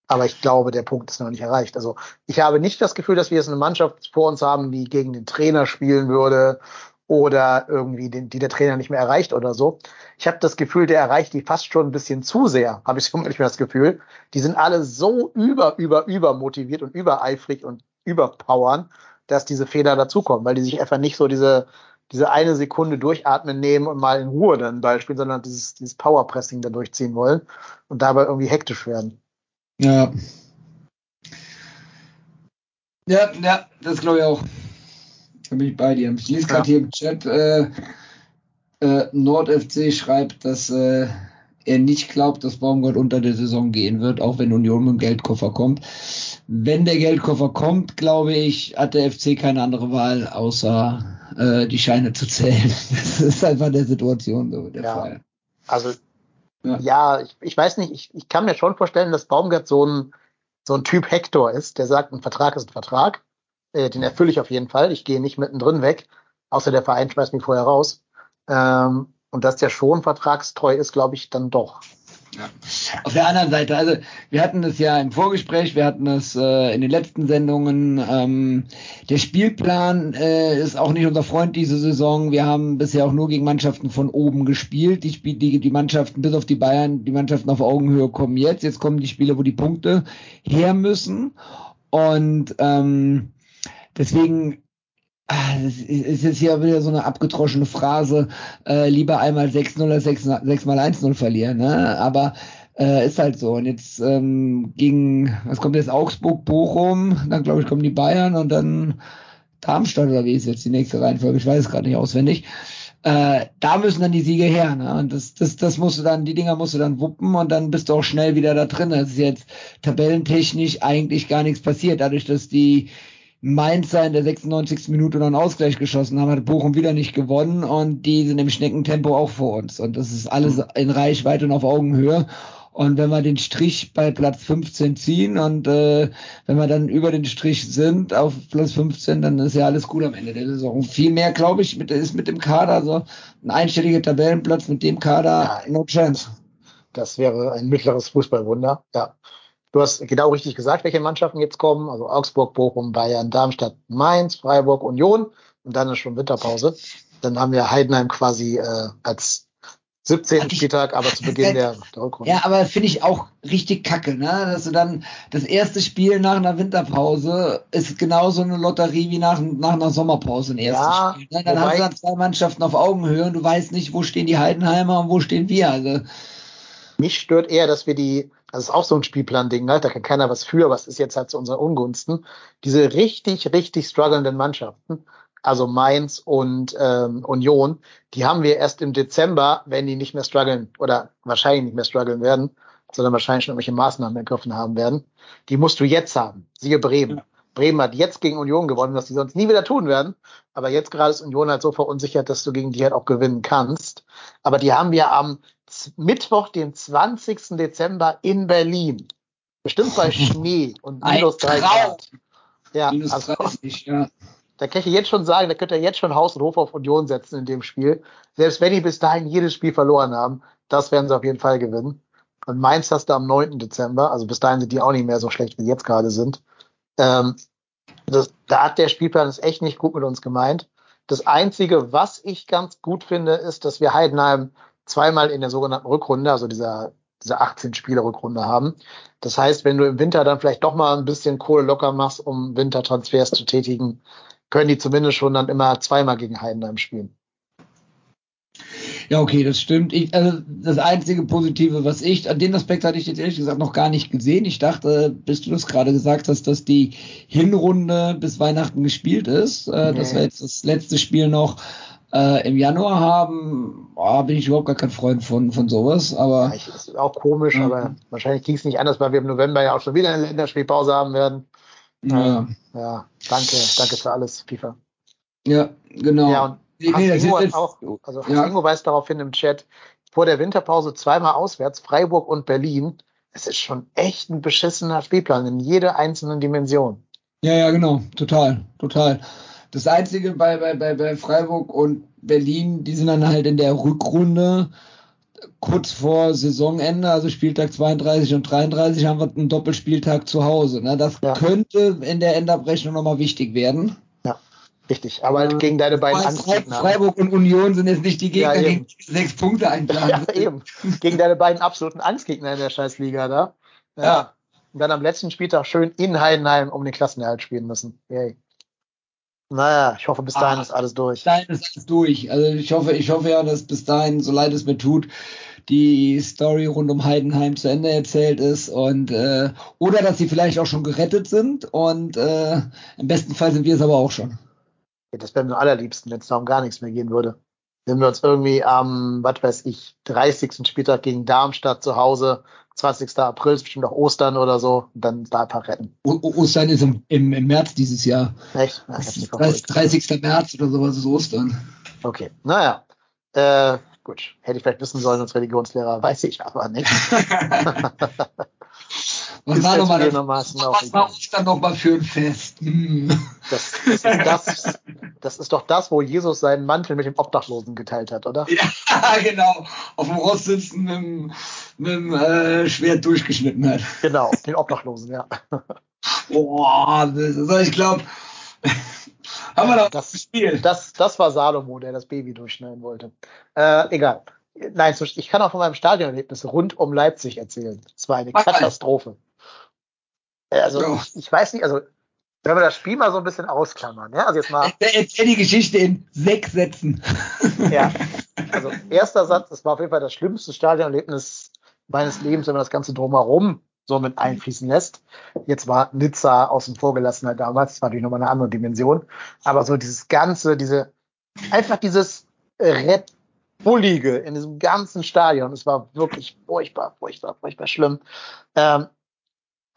Aber ich glaube, der Punkt ist noch nicht erreicht. Also ich habe nicht das Gefühl, dass wir jetzt eine Mannschaft vor uns haben, die gegen den Trainer spielen würde oder irgendwie den, die der Trainer nicht mehr erreicht oder so. Ich habe das Gefühl, der erreicht die fast schon ein bisschen zu sehr, habe ich so manchmal das Gefühl. Die sind alle so über, über, über motiviert und übereifrig und überpowern, dass diese Fehler dazukommen, weil die sich einfach nicht so diese, diese eine Sekunde durchatmen nehmen und mal in Ruhe dann spielen, sondern dieses, dieses Powerpressing da durchziehen wollen und dabei irgendwie hektisch werden. Ja. Ja, ja, das glaube ich auch. Da bin ich bei dir. Ich lese gerade ja. hier im Chat, äh, äh, NordFC schreibt, dass äh, er nicht glaubt, dass Baumgart unter der Saison gehen wird, auch wenn Union mit dem Geldkoffer kommt. Wenn der Geldkoffer kommt, glaube ich, hat der FC keine andere Wahl, außer äh, die Scheine zu zählen. Das ist einfach der Situation so der ja. Fall. Also ja, ja ich, ich weiß nicht, ich, ich kann mir schon vorstellen, dass Baumgart so ein, so ein Typ Hector ist, der sagt, ein Vertrag ist ein Vertrag. Äh, den erfülle ich auf jeden Fall. Ich gehe nicht mittendrin weg, außer der Verein schmeißt mich vorher raus. Ähm, und dass der schon vertragstreu ist, glaube ich dann doch. Ja. Auf der anderen Seite, also wir hatten das ja im Vorgespräch, wir hatten es äh, in den letzten Sendungen. Ähm, der Spielplan äh, ist auch nicht unser Freund diese Saison. Wir haben bisher auch nur gegen Mannschaften von oben gespielt. Die, die, die Mannschaften bis auf die Bayern, die Mannschaften auf Augenhöhe kommen jetzt. Jetzt kommen die Spiele, wo die Punkte her müssen. Und ähm, deswegen Ah, das ist jetzt hier wieder so eine abgetroschene Phrase, äh, lieber einmal 6-0 als 6, 6 mal 1-0 verlieren, ne? Aber äh, ist halt so. Und jetzt ähm, gegen, was kommt jetzt, Augsburg, Bochum, dann glaube ich kommen die Bayern und dann Darmstadt oder wie ist jetzt die nächste Reihenfolge? Ich weiß es gerade nicht auswendig. Äh, da müssen dann die Siege her, ne? Und das, das, das musst du dann, die Dinger musst du dann wuppen und dann bist du auch schnell wieder da drin. Das ist jetzt tabellentechnisch eigentlich gar nichts passiert, dadurch, dass die Mainzer in der 96. Minute noch einen Ausgleich geschossen haben, hat Bochum wieder nicht gewonnen und die sind im Schneckentempo auch vor uns. Und das ist alles mhm. in Reichweite und auf Augenhöhe. Und wenn wir den Strich bei Platz 15 ziehen und äh, wenn wir dann über den Strich sind auf Platz 15, dann ist ja alles gut am Ende der Saison. Viel mehr, glaube ich, mit, ist mit dem Kader, also ein einstelliger Tabellenplatz mit dem Kader, no chance. Das wäre ein mittleres Fußballwunder, ja. Du hast genau richtig gesagt, welche Mannschaften jetzt kommen. Also Augsburg, Bochum, Bayern, Darmstadt, Mainz, Freiburg, Union. Und dann ist schon Winterpause. Dann haben wir Heidenheim quasi äh, als 17. Spieltag, aber zu Beginn der, der Rückrunde. Ja, aber finde ich auch richtig kacke, ne? Dass du dann das erste Spiel nach einer Winterpause ist genauso eine Lotterie wie nach, nach einer Sommerpause ein erstes ja, Spiel. Ne? Dann wobei, hast du dann zwei Mannschaften auf Augenhöhe und du weißt nicht, wo stehen die Heidenheimer und wo stehen wir. Also mich stört eher, dass wir die das ist auch so ein Spielplan-Ding, ne? da kann keiner was für, was ist jetzt halt zu unseren Ungunsten. Diese richtig, richtig strugglenden Mannschaften, also Mainz und ähm, Union, die haben wir erst im Dezember, wenn die nicht mehr strugglen oder wahrscheinlich nicht mehr strugglen werden, sondern wahrscheinlich schon irgendwelche Maßnahmen ergriffen haben werden. Die musst du jetzt haben. Siehe Bremen. Ja. Bremen hat jetzt gegen Union gewonnen, was die sonst nie wieder tun werden. Aber jetzt gerade ist Union halt so verunsichert, dass du gegen die halt auch gewinnen kannst. Aber die haben wir am Mittwoch, den 20. Dezember in Berlin. Bestimmt bei Schnee und minus drei Grad. Ja, minus also, 30, ja. Da kann ich jetzt schon sagen, da könnt ihr jetzt schon Haus und Hof auf Union setzen in dem Spiel. Selbst wenn die bis dahin jedes Spiel verloren haben, das werden sie auf jeden Fall gewinnen. Und Mainz hast du am 9. Dezember, also bis dahin sind die auch nicht mehr so schlecht, wie sie jetzt gerade sind. Ähm, das, da hat der Spielplan es echt nicht gut mit uns gemeint. Das Einzige, was ich ganz gut finde, ist, dass wir Heidenheim zweimal in der sogenannten Rückrunde, also dieser, dieser 18-Spieler-Rückrunde haben. Das heißt, wenn du im Winter dann vielleicht doch mal ein bisschen Kohle locker machst, um Wintertransfers zu tätigen, können die zumindest schon dann immer zweimal gegen Heidenheim spielen. Ja, okay, das stimmt. Ich, also das einzige Positive, was ich, an den Aspekt hatte ich jetzt ehrlich gesagt noch gar nicht gesehen. Ich dachte, bis du das gerade gesagt hast, dass die Hinrunde bis Weihnachten gespielt ist, äh, nee. dass wir jetzt das letzte Spiel noch äh, im Januar haben, oh, bin ich überhaupt gar kein Freund von, von sowas. Aber ja, ich, ist auch komisch, mhm. aber wahrscheinlich ging es nicht anders, weil wir im November ja auch schon wieder eine Länderspielpause haben werden. Ja. Ja, danke, danke für alles, FIFA. Ja, genau. Ja, und Nee, nee, das ist auch, also ja. Ingo weist darauf hin im Chat, vor der Winterpause zweimal auswärts, Freiburg und Berlin. Es ist schon echt ein beschissener Spielplan in jeder einzelnen Dimension. Ja, ja, genau, total, total. Das Einzige bei, bei, bei, bei Freiburg und Berlin, die sind dann halt in der Rückrunde kurz vor Saisonende, also Spieltag 32 und 33, haben wir einen Doppelspieltag zu Hause. Ne? Das ja. könnte in der Endabrechnung nochmal wichtig werden. Richtig, aber halt gegen deine beiden Angstgegner. Freiburg und Union sind jetzt nicht die Gegner, ja, gegen die sechs Punkte einplanen. Ja, eben. Gegen deine beiden absoluten Angstgegner in der Scheißliga da. Ja. ja. Und dann am letzten Spieltag schön in Heidenheim um den Klassenerhalt spielen müssen. Yay. Naja, ich hoffe, bis dahin ah, ist alles durch. Bis dahin ist alles durch. Also ich hoffe, ich hoffe ja, dass bis dahin, so leid es mir tut, die Story rund um Heidenheim zu Ende erzählt ist und äh, oder dass sie vielleicht auch schon gerettet sind und äh, im besten Fall sind wir es aber auch schon. Das wäre mir am allerliebsten, wenn es darum gar nichts mehr gehen würde. Wenn wir uns irgendwie am, was weiß ich, 30. Spieltag gegen Darmstadt zu Hause, 20. April ist bestimmt auch Ostern oder so, und dann da ein paar retten. O Ostern ist im, im, im, März dieses Jahr. Echt? Ja, 30, 30. März oder sowas ist Ostern. Okay, naja. Äh, gut, hätte ich vielleicht wissen sollen als Religionslehrer, weiß ich aber nicht. Was war nochmal das, was war Ostern nochmal für ein Fest? Hm. Das, das, ist das, das ist doch das, wo Jesus seinen Mantel mit dem Obdachlosen geteilt hat, oder? Ja, genau. Auf dem Ross sitzen mit dem, mit dem äh, Schwert durchgeschnitten hat. Genau, den Obdachlosen, ja. Boah, also ich glaube, haben wir das gespielt. Das, das war Salomo, der das Baby durchschneiden wollte. Äh, egal. Nein, ich kann auch von meinem Stadionerlebnis rund um Leipzig erzählen. Es war eine Katastrophe. Äh, also ja. ich weiß nicht, also wenn wir das Spiel mal so ein bisschen ausklammern, ja, also jetzt mal. Erzähl die Geschichte in sechs Sätzen. Ja, also erster Satz, das war auf jeden Fall das schlimmste Stadionerlebnis meines Lebens, wenn man das Ganze drumherum so mit einfließen lässt. Jetzt war Nizza außen vor gelassen halt damals, das war natürlich nochmal eine andere Dimension. Aber so dieses Ganze, diese, einfach dieses Red Bullige in diesem ganzen Stadion, es war wirklich furchtbar, furchtbar, furchtbar schlimm. Ähm,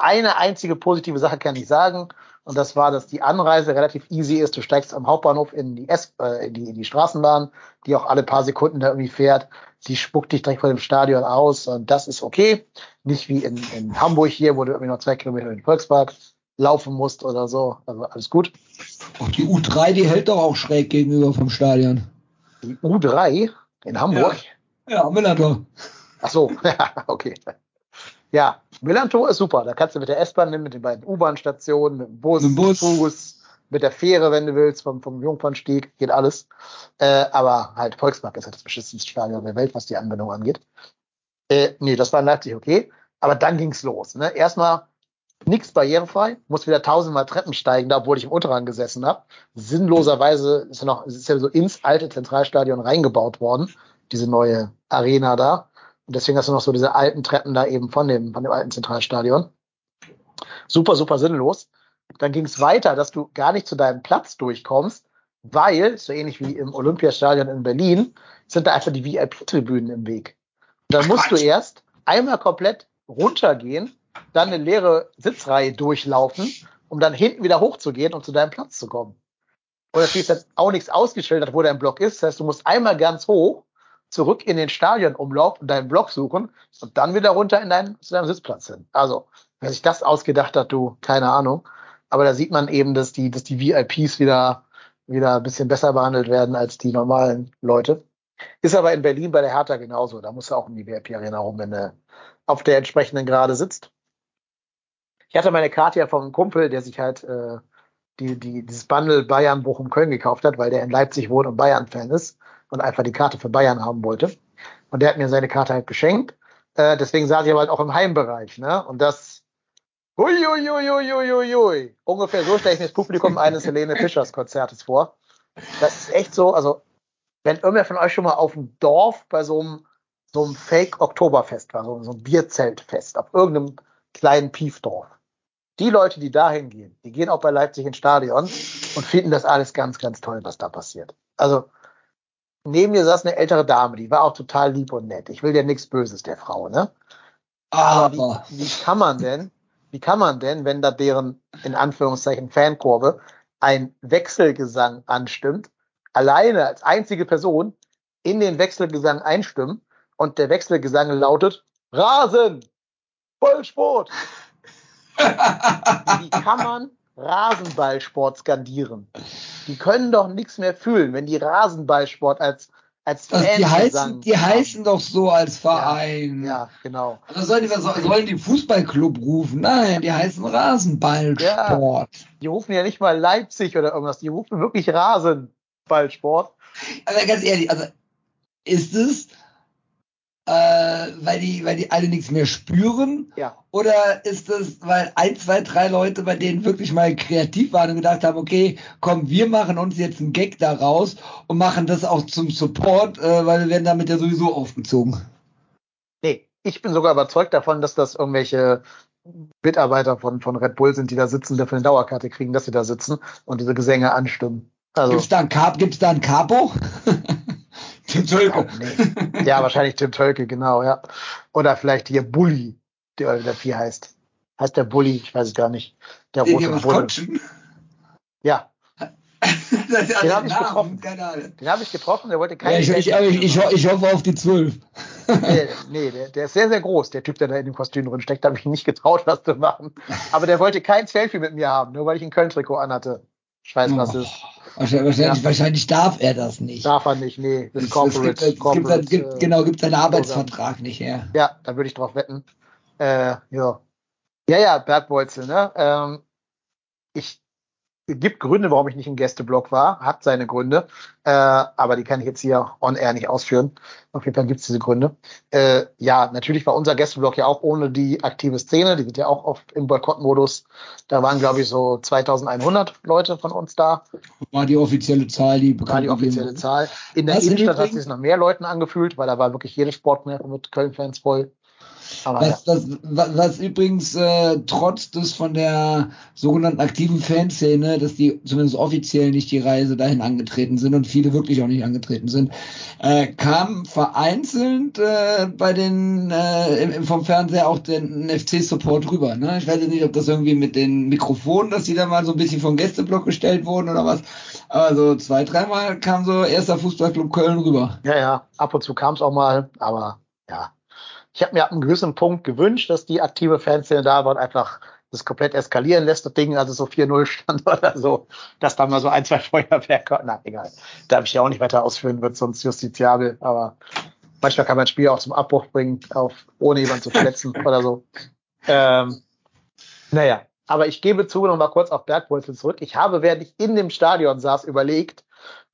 eine einzige positive Sache kann ich sagen. Und das war, dass die Anreise relativ easy ist. Du steigst am Hauptbahnhof in die, S äh, in die, in die Straßenbahn, die auch alle paar Sekunden da irgendwie fährt. Die spuckt dich direkt vor dem Stadion aus. Und das ist okay. Nicht wie in, in Hamburg hier, wo du irgendwie noch zwei Kilometer in den Volkspark laufen musst oder so. Also alles gut. Und die U3, die hält doch auch schräg gegenüber vom Stadion. Die U3 in Hamburg? Ja, ja Millantor. Ach so, ja, okay. Ja, Millantor ist super. Da kannst du mit der S-Bahn nehmen, mit den beiden U-Bahn-Stationen, mit dem Bus, mit Bus. Fuß, mit der Fähre, wenn du willst, vom, vom Jungfernstieg, geht alles. Äh, aber halt Volkspark ist halt das beschissenste Stadion der Welt, was die Anbindung angeht. Äh, nee, das war in Leipzig okay. Aber dann ging's los. Ne? Erstmal nichts barrierefrei, muss wieder tausendmal Treppen steigen, da obwohl ich im Unterrang gesessen habe. Sinnloserweise ist ja noch, ist ja so ins alte Zentralstadion reingebaut worden, diese neue Arena da. Und deswegen hast du noch so diese alten Treppen da eben von dem, von dem alten Zentralstadion. Super, super sinnlos. Dann ging es weiter, dass du gar nicht zu deinem Platz durchkommst, weil, so ähnlich wie im Olympiastadion in Berlin, sind da einfach die VIP-Tribünen im Weg. Und dann musst du erst einmal komplett runtergehen, dann eine leere Sitzreihe durchlaufen, um dann hinten wieder hochzugehen und zu deinem Platz zu kommen. Und natürlich ist jetzt auch nichts ausgeschildert, wo dein Block ist. Das heißt, du musst einmal ganz hoch zurück in den Stadionumlauf und deinen Block suchen und dann wieder runter in deinen, zu deinem Sitzplatz hin. Also, wer sich das ausgedacht hat, du, keine Ahnung. Aber da sieht man eben, dass die, dass die VIPs wieder, wieder ein bisschen besser behandelt werden als die normalen Leute. Ist aber in Berlin bei der Hertha genauso. Da muss du auch in die VIP-Arena rum, wenn du auf der entsprechenden Gerade sitzt. Ich hatte meine Karte ja vom Kumpel, der sich halt äh, die, die, dieses Bundle Bayern, Bochum, Köln gekauft hat, weil der in Leipzig wohnt und Bayern-Fan ist und einfach die Karte für Bayern haben wollte. Und der hat mir seine Karte halt geschenkt. Äh, deswegen saß ich aber halt auch im Heimbereich, ne? Und das, Uiuiuiuiuiui. Ungefähr so stelle ich mir das Publikum eines Helene Fischers Konzertes vor. Das ist echt so, also, wenn irgendwer von euch schon mal auf dem Dorf bei so einem, so einem Fake-Oktoberfest war, so, so ein Bierzeltfest, auf irgendeinem kleinen Piefdorf. Die Leute, die da hingehen, die gehen auch bei Leipzig ins Stadion und finden das alles ganz, ganz toll, was da passiert. Also, neben mir saß eine ältere Dame, die war auch total lieb und nett. Ich will dir nichts Böses, der Frau, ne? Aber wie, wie kann man denn, wie kann man denn, wenn da deren, in Anführungszeichen, Fankurve ein Wechselgesang anstimmt, alleine als einzige Person in den Wechselgesang einstimmen und der Wechselgesang lautet Rasen, Vollsport. wie kann man Rasenballsport skandieren? Die können doch nichts mehr fühlen, wenn die Rasenballsport als als also die heißen, die heißen doch so als Verein. Ja, ja genau. Also sollen, die, sollen die Fußballclub rufen? Nein, die heißen Rasenballsport. Ja, die rufen ja nicht mal Leipzig oder irgendwas, die rufen wirklich Rasenballsport. Also ganz ehrlich, also ist es äh, weil die, weil die alle nichts mehr spüren? Ja. Oder ist es, weil ein, zwei, drei Leute bei denen wirklich mal kreativ waren und gedacht haben, okay, komm, wir machen uns jetzt einen Gag daraus und machen das auch zum Support, äh, weil wir werden damit ja sowieso aufgezogen. Nee, ich bin sogar überzeugt davon, dass das irgendwelche Mitarbeiter von, von Red Bull sind, die da sitzen, die für eine Dauerkarte kriegen, dass sie da sitzen und diese Gesänge anstimmen. Also, gibt's da ein Cap, gibt's da ein Capo? Tim Tölke. Nee. Ja, wahrscheinlich Tim Tölke, genau, ja. Oder vielleicht hier Bully, der, der Vieh heißt. Heißt der Bully, ich weiß es gar nicht. Der rote Bulle. Ja. den habe ich getroffen. Den habe ich getroffen, der wollte keine. Ja, ich, ich, ich, ich, hoffe auf die zwölf. nee, nee der, der, ist sehr, sehr groß, der Typ, der da in dem Kostüm drin steckt. Da habe ich ihn nicht getraut, was zu machen. Aber der wollte kein Selfie mit mir haben, nur weil ich ein Köln-Trikot anhatte. Ich weiß, oh. was ist. Wahrscheinlich, ja. wahrscheinlich darf er das nicht. Darf er nicht, nee. Das, das Corporate, gibt, Corporate, gibt, gibt, genau, gibt seinen Arbeitsvertrag nicht her. Ja, da würde ich drauf wetten. Äh, ja. Ja, ja, Bergbolzel, ne? Ähm, ich gibt Gründe, warum ich nicht im Gästeblock war, hat seine Gründe, äh, aber die kann ich jetzt hier on air nicht ausführen. Auf jeden Fall gibt es diese Gründe. Äh, ja, natürlich war unser Gästeblock ja auch ohne die aktive Szene, die sind ja auch oft im Boykottmodus. Da waren, glaube ich, so 2100 Leute von uns da. War die offizielle Zahl, die bekannt War die offizielle Zahl. In der Innenstadt hat sich noch mehr Leuten angefühlt, weil da war wirklich jede Sportmärkte mit Köln-Fans voll. Was, ja. was, was, übrigens äh, trotz des von der sogenannten aktiven Fanszene, dass die zumindest offiziell nicht die Reise dahin angetreten sind und viele wirklich auch nicht angetreten sind, äh, kam vereinzelt äh, bei den äh, im, vom Fernseher auch den FC-Support rüber. Ne? Ich weiß jetzt nicht, ob das irgendwie mit den Mikrofonen, dass die da mal so ein bisschen vom Gästeblock gestellt wurden oder was. Aber so zwei, dreimal kam so erster Fußballclub Köln rüber. Ja, ja, ab und zu kam es auch mal, aber ja, ich habe mir ab einem gewissen Punkt gewünscht, dass die aktive Fanszene da war und einfach das komplett eskalieren lässt, das Ding, also so 4-0 stand oder so, dass da mal so ein, zwei Feuerwerke, na egal, darf ich ja auch nicht weiter ausführen, wird sonst justiziabel, aber manchmal kann man ein Spiel auch zum Abbruch bringen, auf, ohne jemanden zu verletzen oder so. Ähm, naja, aber ich gebe zu, noch mal kurz auf Bergwurzel zurück. Ich habe, während ich in dem Stadion saß, überlegt,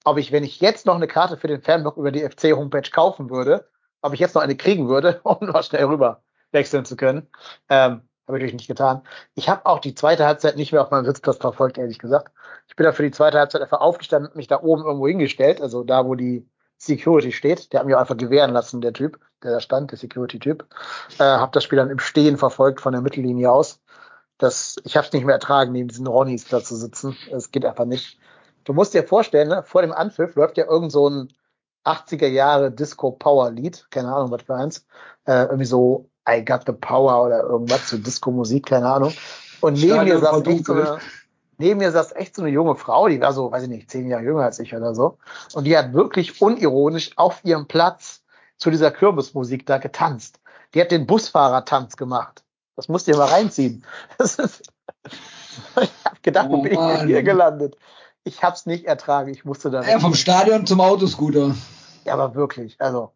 ob ich, wenn ich jetzt noch eine Karte für den Fanblock über die FC-Homepage kaufen würde, ob ich jetzt noch eine kriegen würde, um noch schnell rüber wechseln zu können. Ähm, habe ich nicht getan. Ich habe auch die zweite Halbzeit nicht mehr auf meinem Sitzplatz verfolgt, ehrlich gesagt. Ich bin da für die zweite Halbzeit einfach aufgestanden, mich da oben irgendwo hingestellt, also da, wo die Security steht. Der hat mich auch einfach gewähren lassen, der Typ, der da stand, der Security-Typ. Äh, habe das Spiel dann im Stehen verfolgt von der Mittellinie aus. Das, ich habe es nicht mehr ertragen, neben diesen Ronnies da zu sitzen. Es geht einfach nicht. Du musst dir vorstellen, ne, vor dem Anpfiff läuft ja irgend so ein 80er Jahre Disco Power Lied, keine Ahnung, was für eins, äh, irgendwie so I Got the Power oder irgendwas zu Disco Musik, keine Ahnung. Und neben mir saß echt so eine, neben mir saß echt so eine junge Frau, die war so, weiß ich nicht, zehn Jahre jünger als ich oder so. Und die hat wirklich unironisch auf ihrem Platz zu dieser Kürbismusik da getanzt. Die hat den Busfahrertanz gemacht. Das musst du dir mal reinziehen. Ist, ich hab gedacht, oh, wo bin ich hier gelandet? Ich hab's nicht ertragen. Ich musste da. Ja, vom Stadion zum Autoscooter. Ja, aber wirklich. Also,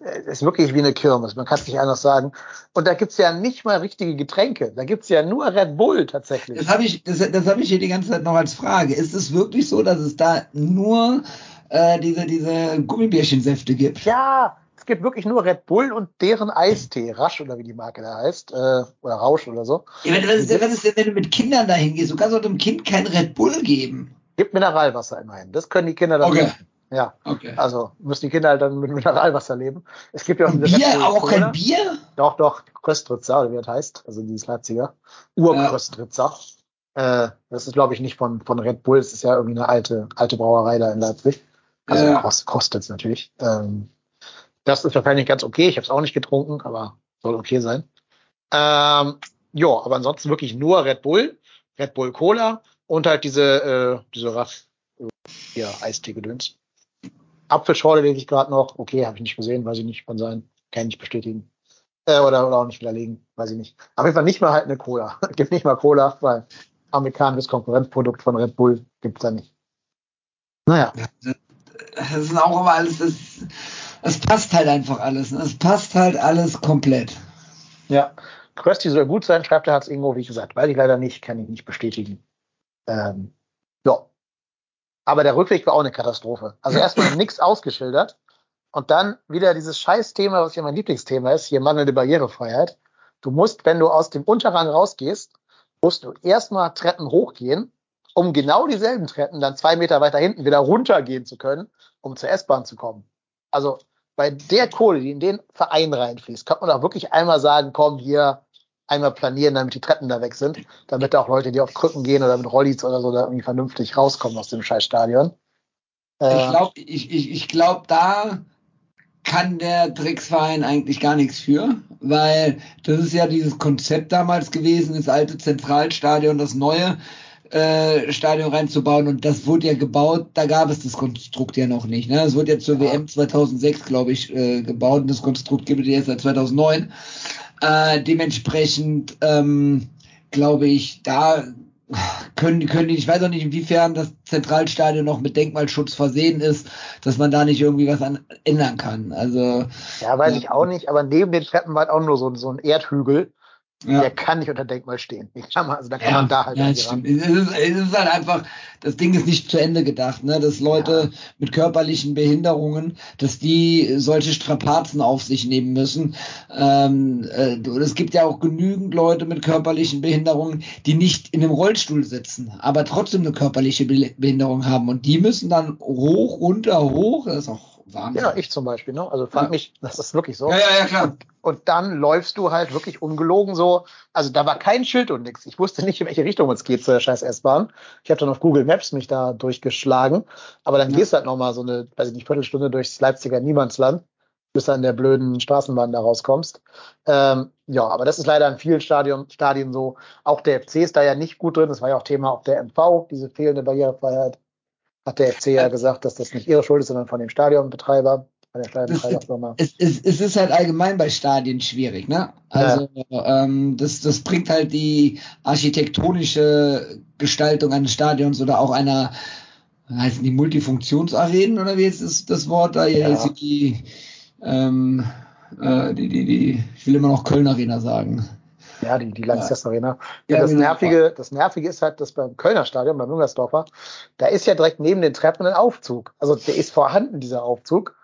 es ist wirklich wie eine Kirmes, man kann es nicht anders sagen. Und da gibt's ja nicht mal richtige Getränke. Da gibt's ja nur Red Bull tatsächlich. Das habe ich, das, das hab ich hier die ganze Zeit noch als Frage. Ist es wirklich so, dass es da nur äh, diese, diese Gummibärchensäfte gibt? Ja, es gibt wirklich nur Red Bull und deren Eistee, Rasch oder wie die Marke da heißt, äh, oder Rausch oder so. Ja, was, ist denn, was ist denn, wenn du mit Kindern dahin gehst? Du kannst doch dem Kind kein Red Bull geben. Gibt Mineralwasser immerhin. Das können die Kinder dann Okay. Ja. Okay. Also müssen die Kinder halt dann mit Mineralwasser leben. Es gibt ja auch Red Bier, auch Cola. kein Bier? Doch, doch, Kröstritzer, oder wie das heißt, also dieses Leipziger. Urkröstritzer. Äh, das ist, glaube ich, nicht von, von Red Bull, es ist ja irgendwie eine alte, alte Brauerei da in Leipzig. Also Ja. kost, kostet es natürlich. Ähm, das ist wahrscheinlich ganz okay. Ich habe es auch nicht getrunken, aber soll okay sein. Ähm, ja, aber ansonsten wirklich nur Red Bull, Red Bull Cola und halt diese, äh, diese Raff, äh, hier, Eistee-Gedöns. Apfelschorle lese ich gerade noch. Okay, habe ich nicht gesehen, weiß ich nicht von sein. Kann ich nicht bestätigen. Äh, oder, oder auch nicht widerlegen, weiß ich nicht. Auf jeden Fall nicht mal halt eine Cola. Gibt nicht mal Cola, weil amerikanisches Konkurrenzprodukt von Red Bull gibt's da nicht. Naja, Das ist auch immer alles, das, das passt halt einfach alles. Ne? Es passt halt alles komplett. ja. Krösti soll gut sein, schreibt der Harz Ingo, wie gesagt, weiß ich leider nicht, kann ich nicht bestätigen. Ähm, ja. Aber der Rückweg war auch eine Katastrophe. Also erstmal nichts ausgeschildert und dann wieder dieses Scheißthema, was ja mein Lieblingsthema ist, hier mangelnde Barrierefreiheit. Du musst, wenn du aus dem Unterrang rausgehst, musst du erstmal Treppen hochgehen, um genau dieselben Treppen dann zwei Meter weiter hinten wieder runtergehen zu können, um zur S-Bahn zu kommen. Also bei der Kohle, die in den Verein reinfließt, kann man auch wirklich einmal sagen, komm hier, einmal planieren, damit die Treppen da weg sind, damit da auch Leute, die auf Krücken gehen oder mit Rollis oder so, da irgendwie vernünftig rauskommen aus dem Scheißstadion. Ich Äh, glaube, ich, ich, ich glaub, da kann der Drecksverein eigentlich gar nichts für, weil das ist ja dieses Konzept damals gewesen, das alte Zentralstadion, das neue äh, Stadion reinzubauen und das wurde ja gebaut, da gab es das Konstrukt ja noch nicht. Ne? Es wurde ja zur Ja. WM 2006, glaube ich, äh, gebaut und das Konstrukt gibt es jetzt seit 2009. Äh, dementsprechend ähm, glaube ich, da können, können die, ich weiß auch nicht, inwiefern das Zentralstadion noch mit Denkmalschutz versehen ist, dass man da nicht irgendwie was an, ändern kann. Also, ja, weiß ja. ich auch nicht, aber neben den Treppen war halt auch nur so, so ein Erdhügel, ja. der kann nicht unter Denkmal stehen. Kann man, also da kann Ja, man da halt ja, das stimmt. Es ist, es ist halt einfach, das Ding ist nicht zu Ende gedacht, ne? dass Leute mit körperlichen Behinderungen, dass die solche Strapazen auf sich nehmen müssen. Ähm, äh, es gibt ja auch genügend Leute mit körperlichen Behinderungen, die nicht in einem Rollstuhl sitzen, aber trotzdem eine körperliche Be Behinderung haben und die müssen dann hoch, runter, hoch, das ist auch Wahnsinn. Ja, ich zum Beispiel, ne? Also fand Ja. mich, das ist wirklich so. ja, ja, ja, klar. Und, und dann läufst du halt wirklich ungelogen so. Also da war kein Schild und nix. Ich wusste nicht, in welche Richtung es geht zu der scheiß S-Bahn. Ich habe dann auf Google Maps mich da durchgeschlagen. Aber dann Ja. gehst du halt noch mal so eine, weiß ich nicht, Viertelstunde durchs Leipziger Niemandsland, bis du an der blöden Straßenbahn da rauskommst. Ähm, ja, aber das ist leider in vielen Stadion, Stadien so. Auch der FC ist da ja nicht gut drin. Das war ja auch Thema auf der MV, diese fehlende Barrierefreiheit. Hat der FC ja gesagt, dass das nicht ihre Schuld ist, sondern von dem Stadionbetreiber, von der Stadionbetreiberfirma. es, es, es ist halt allgemein bei Stadien schwierig, ne? Also ähm, das, das bringt halt die architektonische Gestaltung eines Stadions oder auch einer, heißen die Multifunktionsarenen oder wie jetzt ist das Wort da? Ja. Ja. Die, ähm, äh, die, die, die, ich will immer noch Köln Arena sagen. Ja, die, die Lanxess Arena. Ja, Ja, das. Nervige, das Nervige ist halt, dass beim Kölner Stadion, beim Müngersdorfer, da ist ja direkt neben den Treppen ein Aufzug. Also der ist vorhanden, dieser Aufzug.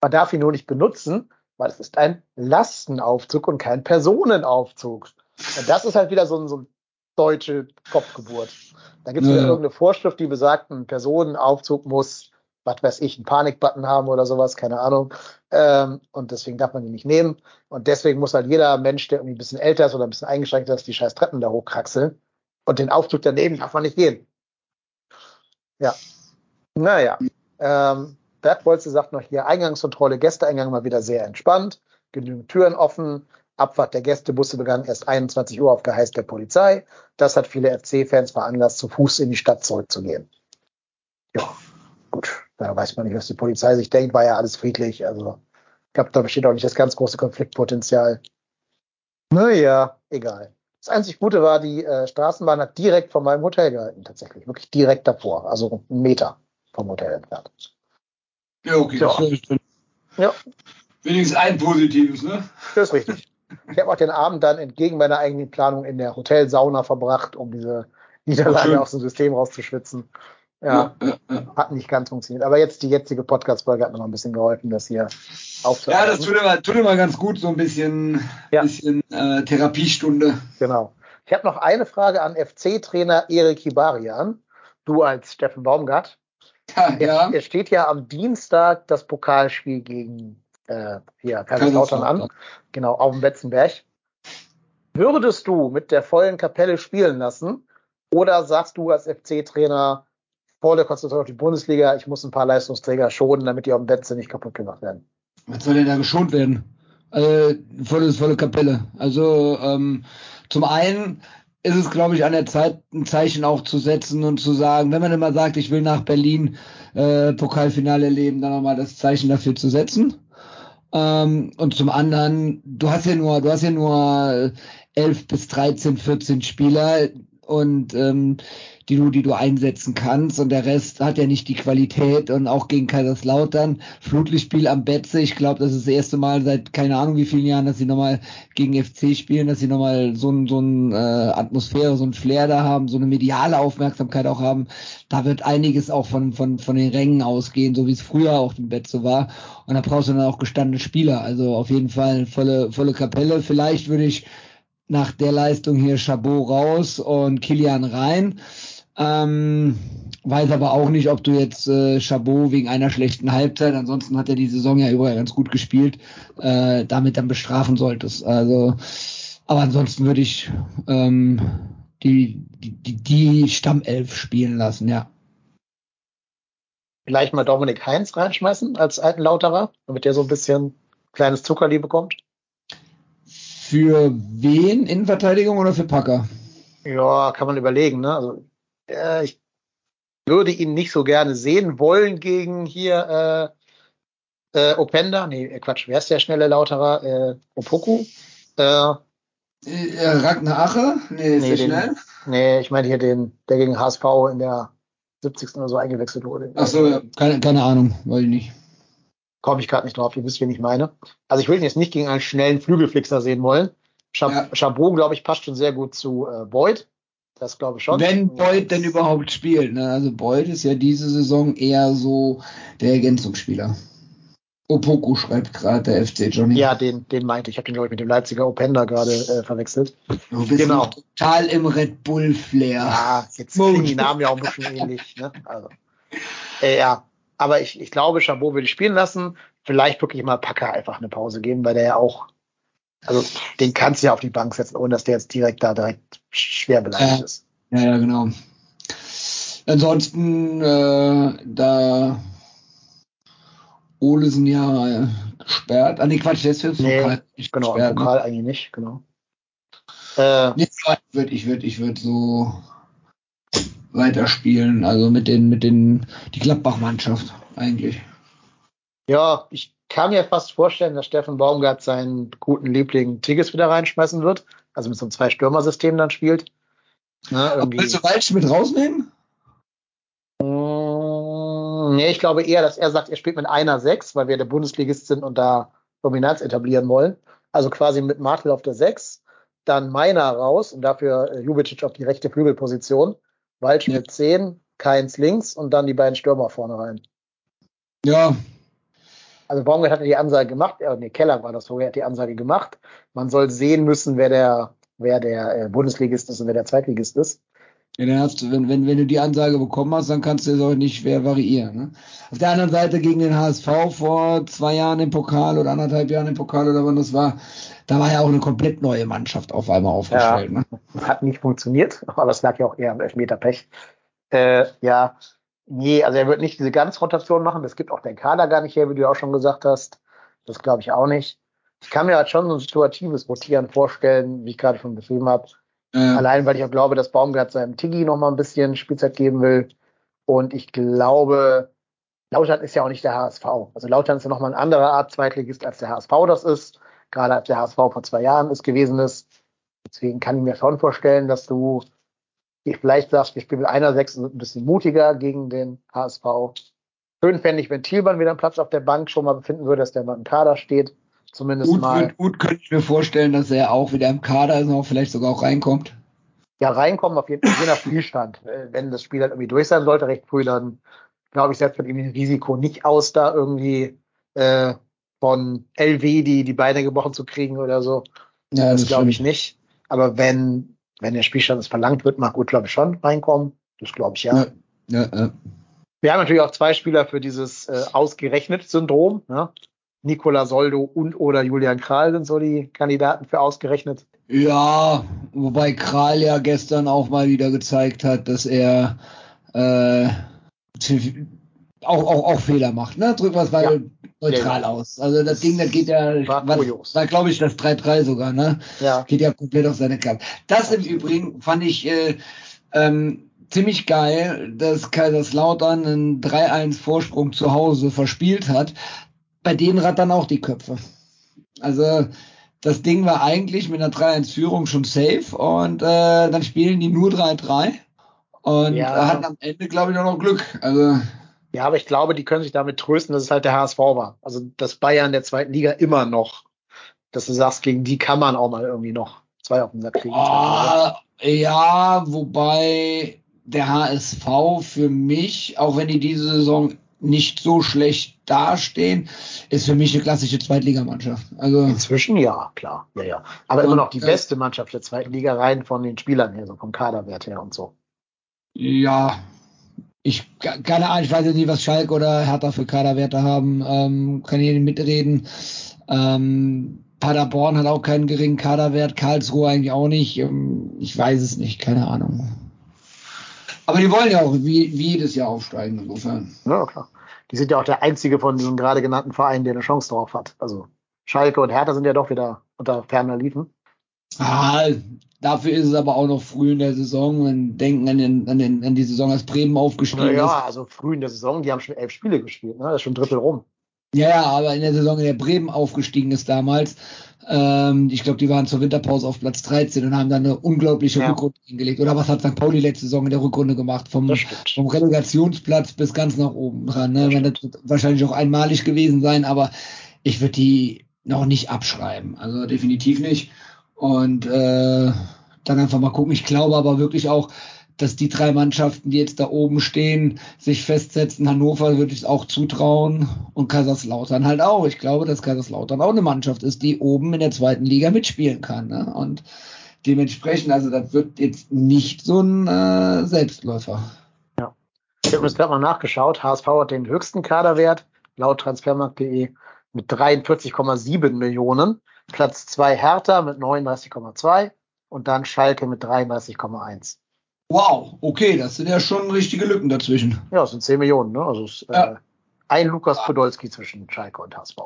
Man darf ihn nur nicht benutzen, weil es ist ein Lastenaufzug und kein Personenaufzug. Und das ist halt wieder so, ein- so eine deutsche Kopfgeburt. Da gibt es Ja. irgendeine Vorschrift, die besagt, ein Personenaufzug muss, was weiß ich, einen Panikbutton haben oder sowas, keine Ahnung. Ähm, und deswegen darf man ihn nicht nehmen. Und deswegen muss halt jeder Mensch, der irgendwie ein bisschen älter ist oder ein bisschen eingeschränkt ist, die scheiß Treppen da hochkraxeln. Und den Aufzug daneben darf man nicht gehen. Ja. Naja. Ähm, Bert Bolze sagt noch hier, Eingangskontrolle, Gästeeingang mal wieder sehr entspannt, genügend Türen offen, Abfahrt der Gästebusse begann erst 21 Uhr auf Geheiß der Polizei. Das hat viele FC-Fans veranlasst, zu Fuß in die Stadt zurückzugehen. Ja, gut. Da weiß man nicht, was die Polizei sich denkt, war ja alles friedlich. Also, ich glaube, da besteht auch nicht das ganz große Konfliktpotenzial. Naja, egal. Das einzig Gute war, die äh, Straßenbahn hat direkt vor meinem Hotel gehalten, tatsächlich. Wirklich direkt davor. Also einen Meter vom Hotel entfernt. Ja, okay. Ja. das ist- Ja. Wenigstens ein positives, ne? Das ist richtig. Ich habe auch den Abend dann entgegen meiner eigenen Planung in der Hotelsauna verbracht, um diese Niederlage aus dem System rauszuschwitzen. Ja, ja, ja, hat nicht ganz funktioniert. Aber jetzt die jetzige Podcast-Folge hat mir noch ein bisschen geholfen, das hier aufzunehmen. Ja, das tut immer, tut immer ganz gut, so ein bisschen, ja. bisschen äh, Therapiestunde. Genau. Ich habe noch eine Frage an FC-Trainer Erik Hibarian. Du als Steffen Baumgart. Ja, ja. Es steht ja am Dienstag das Pokalspiel gegen äh, hier Kaiserslautern an. Genau, auf dem Betzenberg. Würdest du mit der vollen Kapelle spielen lassen? Oder sagst du als FC-Trainer, volle Konzentration auf die Bundesliga, ich muss ein paar Leistungsträger schonen, damit die auf dem Betze nicht kaputt gemacht werden? Was soll denn da geschont werden? Also, volle, volle Kapelle. Also, ähm, zum einen ist es, glaube ich, an der Zeit, ein Zeichen auch zu setzen und zu sagen, wenn man immer sagt, ich will nach Berlin äh, Pokalfinale erleben, dann nochmal das Zeichen dafür zu setzen. Ähm, und zum anderen, du hast ja nur, du hast ja nur elf bis 13, 14 Spieler und ähm, die du, die du einsetzen kannst. Und der Rest hat ja nicht die Qualität. Und auch gegen Kaiserslautern, Flutlichtspiel am Betze. Ich glaube, das ist das erste Mal seit keine Ahnung wie vielen Jahren, dass sie nochmal gegen FC spielen, dass sie nochmal so ein, so ein äh, Atmosphäre, so ein Flair da haben, so eine mediale Aufmerksamkeit auch haben. Da wird einiges auch von, von, von den Rängen ausgehen, so wie es früher auch im Betze war. Und da brauchst du dann auch gestandene Spieler. Also auf jeden Fall volle, volle Kapelle. Vielleicht würde ich nach der Leistung hier Chabot raus und Kilian rein. Ähm, weiß aber auch nicht, ob du jetzt äh, Chabot wegen einer schlechten Halbzeit, ansonsten hat er die Saison ja überall ganz gut gespielt, äh, damit dann bestrafen solltest. Also, aber ansonsten würde ich ähm, die, die, die Stammelf spielen lassen, ja. Vielleicht mal Dominik Heinz reinschmeißen als alten Lauterer, damit der so ein bisschen kleines Zuckerli bekommt. Für wen? Innenverteidigung oder für Packer? Ja, kann man überlegen. Ne? Also äh, ich würde ihn nicht so gerne sehen wollen gegen hier äh, äh, Openda. Nee, äh, Quatsch, wer ist der schnelle Lauterer? Äh, Opoku? Äh, äh, Ragnar Ache? Nee, ist nee, der den, schnell? Nee, ich meine hier den, der gegen HSV in der 70. oder so eingewechselt wurde. Ach so, ja, keine, keine Ahnung, weiß ich nicht. Komme ich gerade nicht drauf, ihr wisst, wen ich meine. Also ich will ihn jetzt nicht gegen einen schnellen Flügelflixer sehen wollen. Chab ja. Chabot, glaube ich, passt schon sehr gut zu äh, Boyd. Das glaube ich schon. Wenn Boyd denn überhaupt spielt. Ne? Also Boyd ist ja diese Saison eher so der Ergänzungsspieler. Opoku schreibt gerade der FC Johnny. Ja, den, den meinte ich. Ich habe den, glaube ich, mit dem Leipziger Openda gerade äh, verwechselt. Du bist genau. total im Red Bull-Flair. Ja, jetzt klingen die Namen ja auch ein bisschen ähnlich. Ne? Also, äh, ja, aber ich, ich glaube, Chabot würde ich spielen lassen. Vielleicht wirklich mal Packer einfach eine Pause geben, weil der ja auch also den kannst du ja auf die Bank setzen, ohne dass der jetzt direkt da direkt schwer beleidigt ja. ist. Ja, ja, genau. Ansonsten, äh, da Olesen ja äh, gesperrt. Ah, nee, Quatsch, der ist für nee, Pokal nicht genau, gesperrt. Ne? Pokal ne? eigentlich nicht, genau. Äh, nee, ich würde ich würd, ich würd so weiterspielen, also mit den, mit den, die Gladbach-Mannschaft eigentlich. Ja, ich kann mir fast vorstellen, dass Steffen Baumgart seinen guten Liebling Tigges wieder reinschmeißen wird. Also mit so einem Zwei-Stürmer-System dann spielt. Ne, willst du Waldschmidt rausnehmen? Mm, nee, ich glaube eher, dass er sagt, er spielt mit einer Sechs, weil wir der Bundesligist sind und da Dominanz etablieren wollen. Also quasi mit Martel auf der Sechs, dann Meiner raus und dafür äh, Jubicic auf die rechte Flügelposition. Waldschmidt ja. 10, Keins links und dann die beiden Stürmer vorne rein. Ja, also Baumgart hat die Ansage gemacht, äh, nee, Keller war das, wo er hat die Ansage gemacht. Man soll sehen müssen, wer der, wer der äh, Bundesligist ist und wer der Zweitligist ist. Ja, dann hast du, wenn, wenn, wenn du die Ansage bekommen hast, dann kannst du es auch nicht schwer variieren. Ne? Auf der anderen Seite gegen den HSV vor zwei Jahren im Pokal oder anderthalb Jahren im Pokal oder wann das war, da war ja auch eine komplett neue Mannschaft auf einmal aufgestellt. Ja, ne? Hat nicht funktioniert, aber es lag ja auch eher am Elfmeterpech. Äh, ja, Nee, also er wird nicht diese Ganzrotation machen. Das gibt auch den Kader gar nicht her, wie du auch schon gesagt hast. Das glaube ich auch nicht. Ich kann mir halt schon so ein situatives Rotieren vorstellen, wie ich gerade schon beschrieben habe. Ja. Allein, weil ich auch glaube, dass Baumgart seinem Tiggy noch mal ein bisschen Spielzeit geben will. Und ich glaube, Lautern ist ja auch nicht der HSV. Also Lautern ist ja noch mal eine andere Art Zweitligist, als der HSV das ist. Gerade als der HSV vor zwei Jahren ist gewesen ist. Deswegen kann ich mir schon vorstellen, dass du vielleicht sagst, wir spielen mit einer Sechs und sind ein bisschen mutiger gegen den HSV. Schön fände ich, wenn Thielmann wieder einen Platz auf der Bank schon mal befinden würde, dass der mal im Kader steht. Zumindest Gut, mal. gut könnte ich mir vorstellen, dass er auch wieder im Kader ist und auch vielleicht sogar auch reinkommt. Ja, reinkommen auf jeden Fall, je nach Spielstand. Äh, Wenn das Spiel halt irgendwie durch sein sollte, recht früh, dann glaube ich, setzt man ihm das Risiko nicht aus, da irgendwie äh, von LW die, die Beine gebrochen zu kriegen oder so. Ja, das glaube ich nicht. Aber wenn, wenn der Spielstand es verlangt wird, mag gut, glaube ich, schon reinkommen. Das glaube ich ja. Ja, ja, ja. Wir haben natürlich auch zwei Spieler für dieses äh, ausgerechnet Syndrom. Ne? Nicola Soldo und oder Julian Kral sind so die Kandidaten für ausgerechnet. Ja, wobei Kral ja gestern auch mal wieder gezeigt hat, dass er äh, auch, auch, auch Fehler macht. Ne? Drücken wir es mal Ja. neutral Ja, aus. Also das Ding, das geht ja, war was, war glaube ich das 3-3 sogar, ne? Ja. Geht ja komplett auf seine Kappe. Das im Übrigen fand ich äh, ähm, ziemlich geil, dass Kaiserslautern einen 3-1 Vorsprung zu Hause verspielt hat. Bei denen rattern auch die Köpfe. Also das Ding war eigentlich mit einer 3-1-Führung schon safe und äh, dann spielen die nur 3-3 und Ja. hatten am Ende, glaube ich, auch noch Glück. Also Ja, aber ich glaube, die können sich damit trösten, dass es halt der HSV war. Also das Bayern der zweiten Liga immer noch, dass du sagst, gegen die kann man auch mal irgendwie noch zwei auf den Sack kriegen. Ah, ja, wobei der HSV für mich, auch wenn die diese Saison nicht so schlecht dastehen, ist für mich eine klassische Zweitligamannschaft. Also Inzwischen ja, klar. Ja, ja. Aber immer noch die äh, beste Mannschaft der zweiten Liga rein von den Spielern her, so vom Kaderwert her und so. ja, ich keine Ahnung, ich weiß jetzt nicht, was Schalke oder Hertha für Kaderwerte haben, ähm, kann ich nicht mitreden. Ähm, Paderborn hat auch keinen geringen Kaderwert, Karlsruhe eigentlich auch nicht. Ähm, ich weiß es nicht, keine Ahnung. Aber die wollen ja auch wie, wie jedes Jahr aufsteigen, insofern. Ja, klar. Die sind ja auch der einzige von diesen gerade genannten Vereinen, der eine Chance drauf hat. Also Schalke und Hertha sind ja doch wieder unter ferner Liefen. Ah, dafür ist es aber auch noch früh in der Saison. Man denken an, den, an, den, an die Saison, als Bremen aufgestiegen Ja, ist. also früh in der Saison, die haben schon elf Spiele gespielt, ne? Das ist schon ein Drittel rum. Ja, ja, aber in der Saison, in der Bremen aufgestiegen ist damals, ähm, ich glaube, die waren zur Winterpause auf Platz 13 und haben dann eine unglaubliche Ja. Rückrunde hingelegt. Oder was hat St. Pauli letzte Saison in der Rückrunde gemacht? Vom, vom Relegationsplatz bis ganz nach oben dran. Ne? Das das wird wahrscheinlich auch einmalig gewesen sein, aber ich würde die noch nicht abschreiben. Also definitiv nicht. Und äh, dann einfach mal gucken. Ich glaube aber wirklich auch, dass die drei Mannschaften, die jetzt da oben stehen, sich festsetzen. Hannover würde ich es auch zutrauen und Kaiserslautern halt auch. Ich glaube, dass Kaiserslautern auch eine Mannschaft ist, die oben in der zweiten Liga mitspielen kann. Ne? Und dementsprechend, also das wird jetzt nicht so ein äh, Selbstläufer. Ich habe mir das gerade mal nachgeschaut. HSV hat den höchsten Kaderwert laut transfermarkt.de mit 43,7 Millionen. Platz zwei Hertha mit 39,2 und dann Schalke mit 33,1. Wow, okay, das sind ja schon richtige Lücken dazwischen. Ja, das sind 10 Millionen, ne? Also es ist, Ja. äh, ein Lukas Podolski zwischen Schalke und HSV.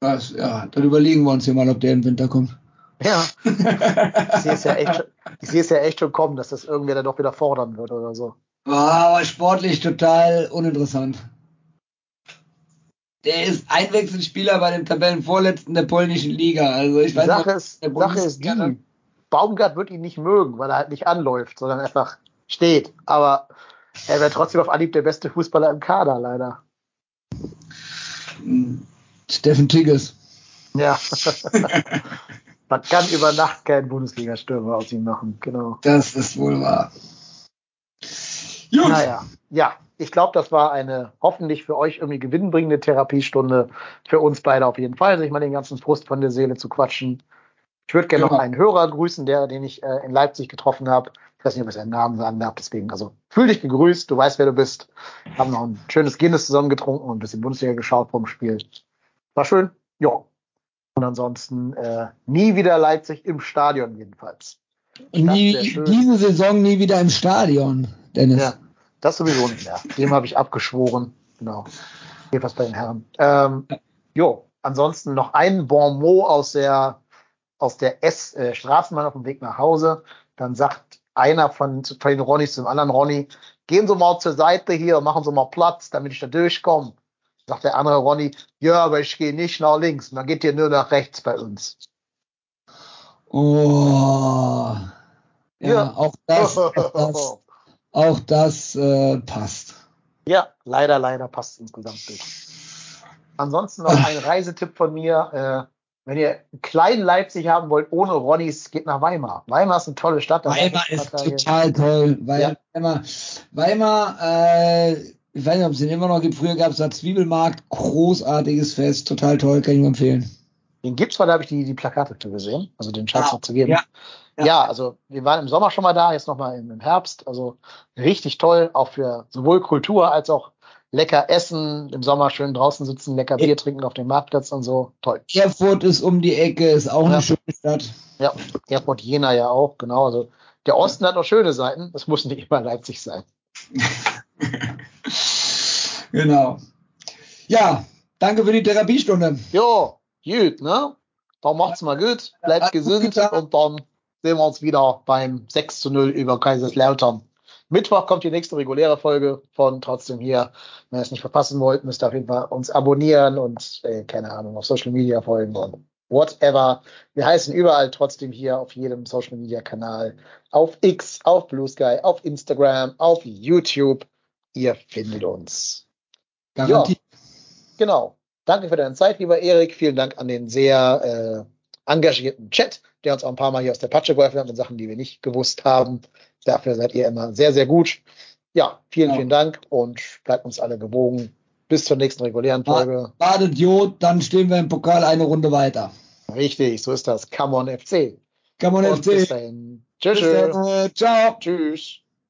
Das, ja, dann überlegen wir uns hier mal, ob der im Winter kommt. Ja, ich sehe es ja echt, schon- ich sehe es ja echt schon kommen, dass das irgendwer dann doch wieder fordern wird oder so. War aber sportlich total uninteressant. Der ist Einwechselspieler bei dem Tabellenvorletzten der polnischen Liga. Also ich weiß Sache nicht, ist, Sache ist die, Baumgart wird ihn nicht mögen, weil er halt nicht anläuft, sondern einfach steht. Aber er wäre trotzdem auf Anhieb der beste Fußballer im Kader, leider. Hm, Steffen Tigges. Ja. Man kann über Nacht keinen Bundesliga-Stürmer aus ihm machen, genau. Das ist wohl wahr. Gut. Naja, ja, ich glaube, das war eine hoffentlich für euch irgendwie gewinnbringende Therapiestunde. Für uns beide auf jeden Fall, sich mal den ganzen Frust von der Seele zu quatschen. Ich würde gerne Ja. noch einen Hörer grüßen, der, den ich äh, in Leipzig getroffen habe. Ich weiß nicht, ob ich seinen Namen sagen darf, deswegen, also fühl dich gegrüßt, du weißt, wer du bist. Haben noch ein schönes Guinness zusammen getrunken und ein bisschen Bundesliga geschaut vom Spiel. War schön, ja. Und ansonsten äh, nie wieder Leipzig im Stadion jedenfalls. Nie, diese Saison nie wieder im Stadion, Dennis. Ja, das sowieso nicht mehr. Dem habe ich abgeschworen. Genau. Jedenfalls bei den Herren. Ähm, jo, ansonsten noch ein Bon mot aus der, aus der S äh, Straßenbahn auf dem Weg nach Hause. Dann sagt einer von, von den Ronnys zum anderen Ronny, gehen Sie mal zur Seite hier, machen Sie mal Platz, damit ich da durchkomme. Sagt der andere Ronny, ja, aber ich gehe nicht nach links, man geht hier nur nach rechts bei uns. Oh. Ja, Ja. auch das, auch das, auch das äh, passt. Ja, leider, leider passt es insgesamt nicht. Ansonsten noch ein Reisetipp von mir. Äh, wenn ihr einen kleinen Leipzig haben wollt, ohne Ronnies, geht nach Weimar. Weimar ist eine tolle Stadt. Weimar ist total toll. Weil ja. Weimar, Weimar äh, ich weiß nicht, ob es den immer noch gibt. Früher gab es da Zwiebelmarkt, großartiges Fest, total toll, kann ich nur empfehlen. Den gibt's, weil da habe ich die, die Plakate für gesehen, also den Scheiß ah, noch zu geben. Ja, ja. ja, also wir waren im Sommer schon mal da, jetzt nochmal im, im Herbst. Also richtig toll, auch für sowohl Kultur als auch lecker essen, im Sommer schön draußen sitzen, lecker Bier trinken auf dem Marktplatz und so. Toll. Erfurt ist um die Ecke, ist auch ja. eine schöne Stadt. Ja, Erfurt Jena ja auch, genau. Also der Osten hat noch schöne Seiten, das muss nicht immer Leipzig sein. genau. Ja, danke für die Therapiestunde. Jo, gut, ne? Dann macht's mal gut, bleibt gesund und dann sehen wir uns wieder beim 6 zu 0 über Kaiserslautern. Mittwoch kommt die nächste reguläre Folge von trotzdem hier. Wenn ihr es nicht verpassen wollt, müsst ihr auf jeden Fall uns abonnieren und, äh, keine Ahnung, auf Social Media folgen und whatever. Wir heißen überall trotzdem hier auf jedem Social Media Kanal. Auf X, auf Blue Sky, auf Instagram, auf YouTube. Ihr findet uns. Garantiert. Ja, genau. Danke für deine Zeit, lieber Erik. Vielen Dank an den sehr äh, engagierten Chat, der uns auch ein paar Mal hier aus der Patsche geholfen hat mit Sachen, die wir nicht gewusst haben. Dafür seid ihr immer sehr, sehr gut. Ja, vielen, ja. vielen Dank und bleibt uns alle gewogen. Bis zur nächsten regulären Folge. Badet Jod, dann stehen wir im Pokal eine Runde weiter. Richtig, so ist das. Come on FC. Come on und FC. Bis dahin. Tschüss. Bis dann, ciao. Tschüss.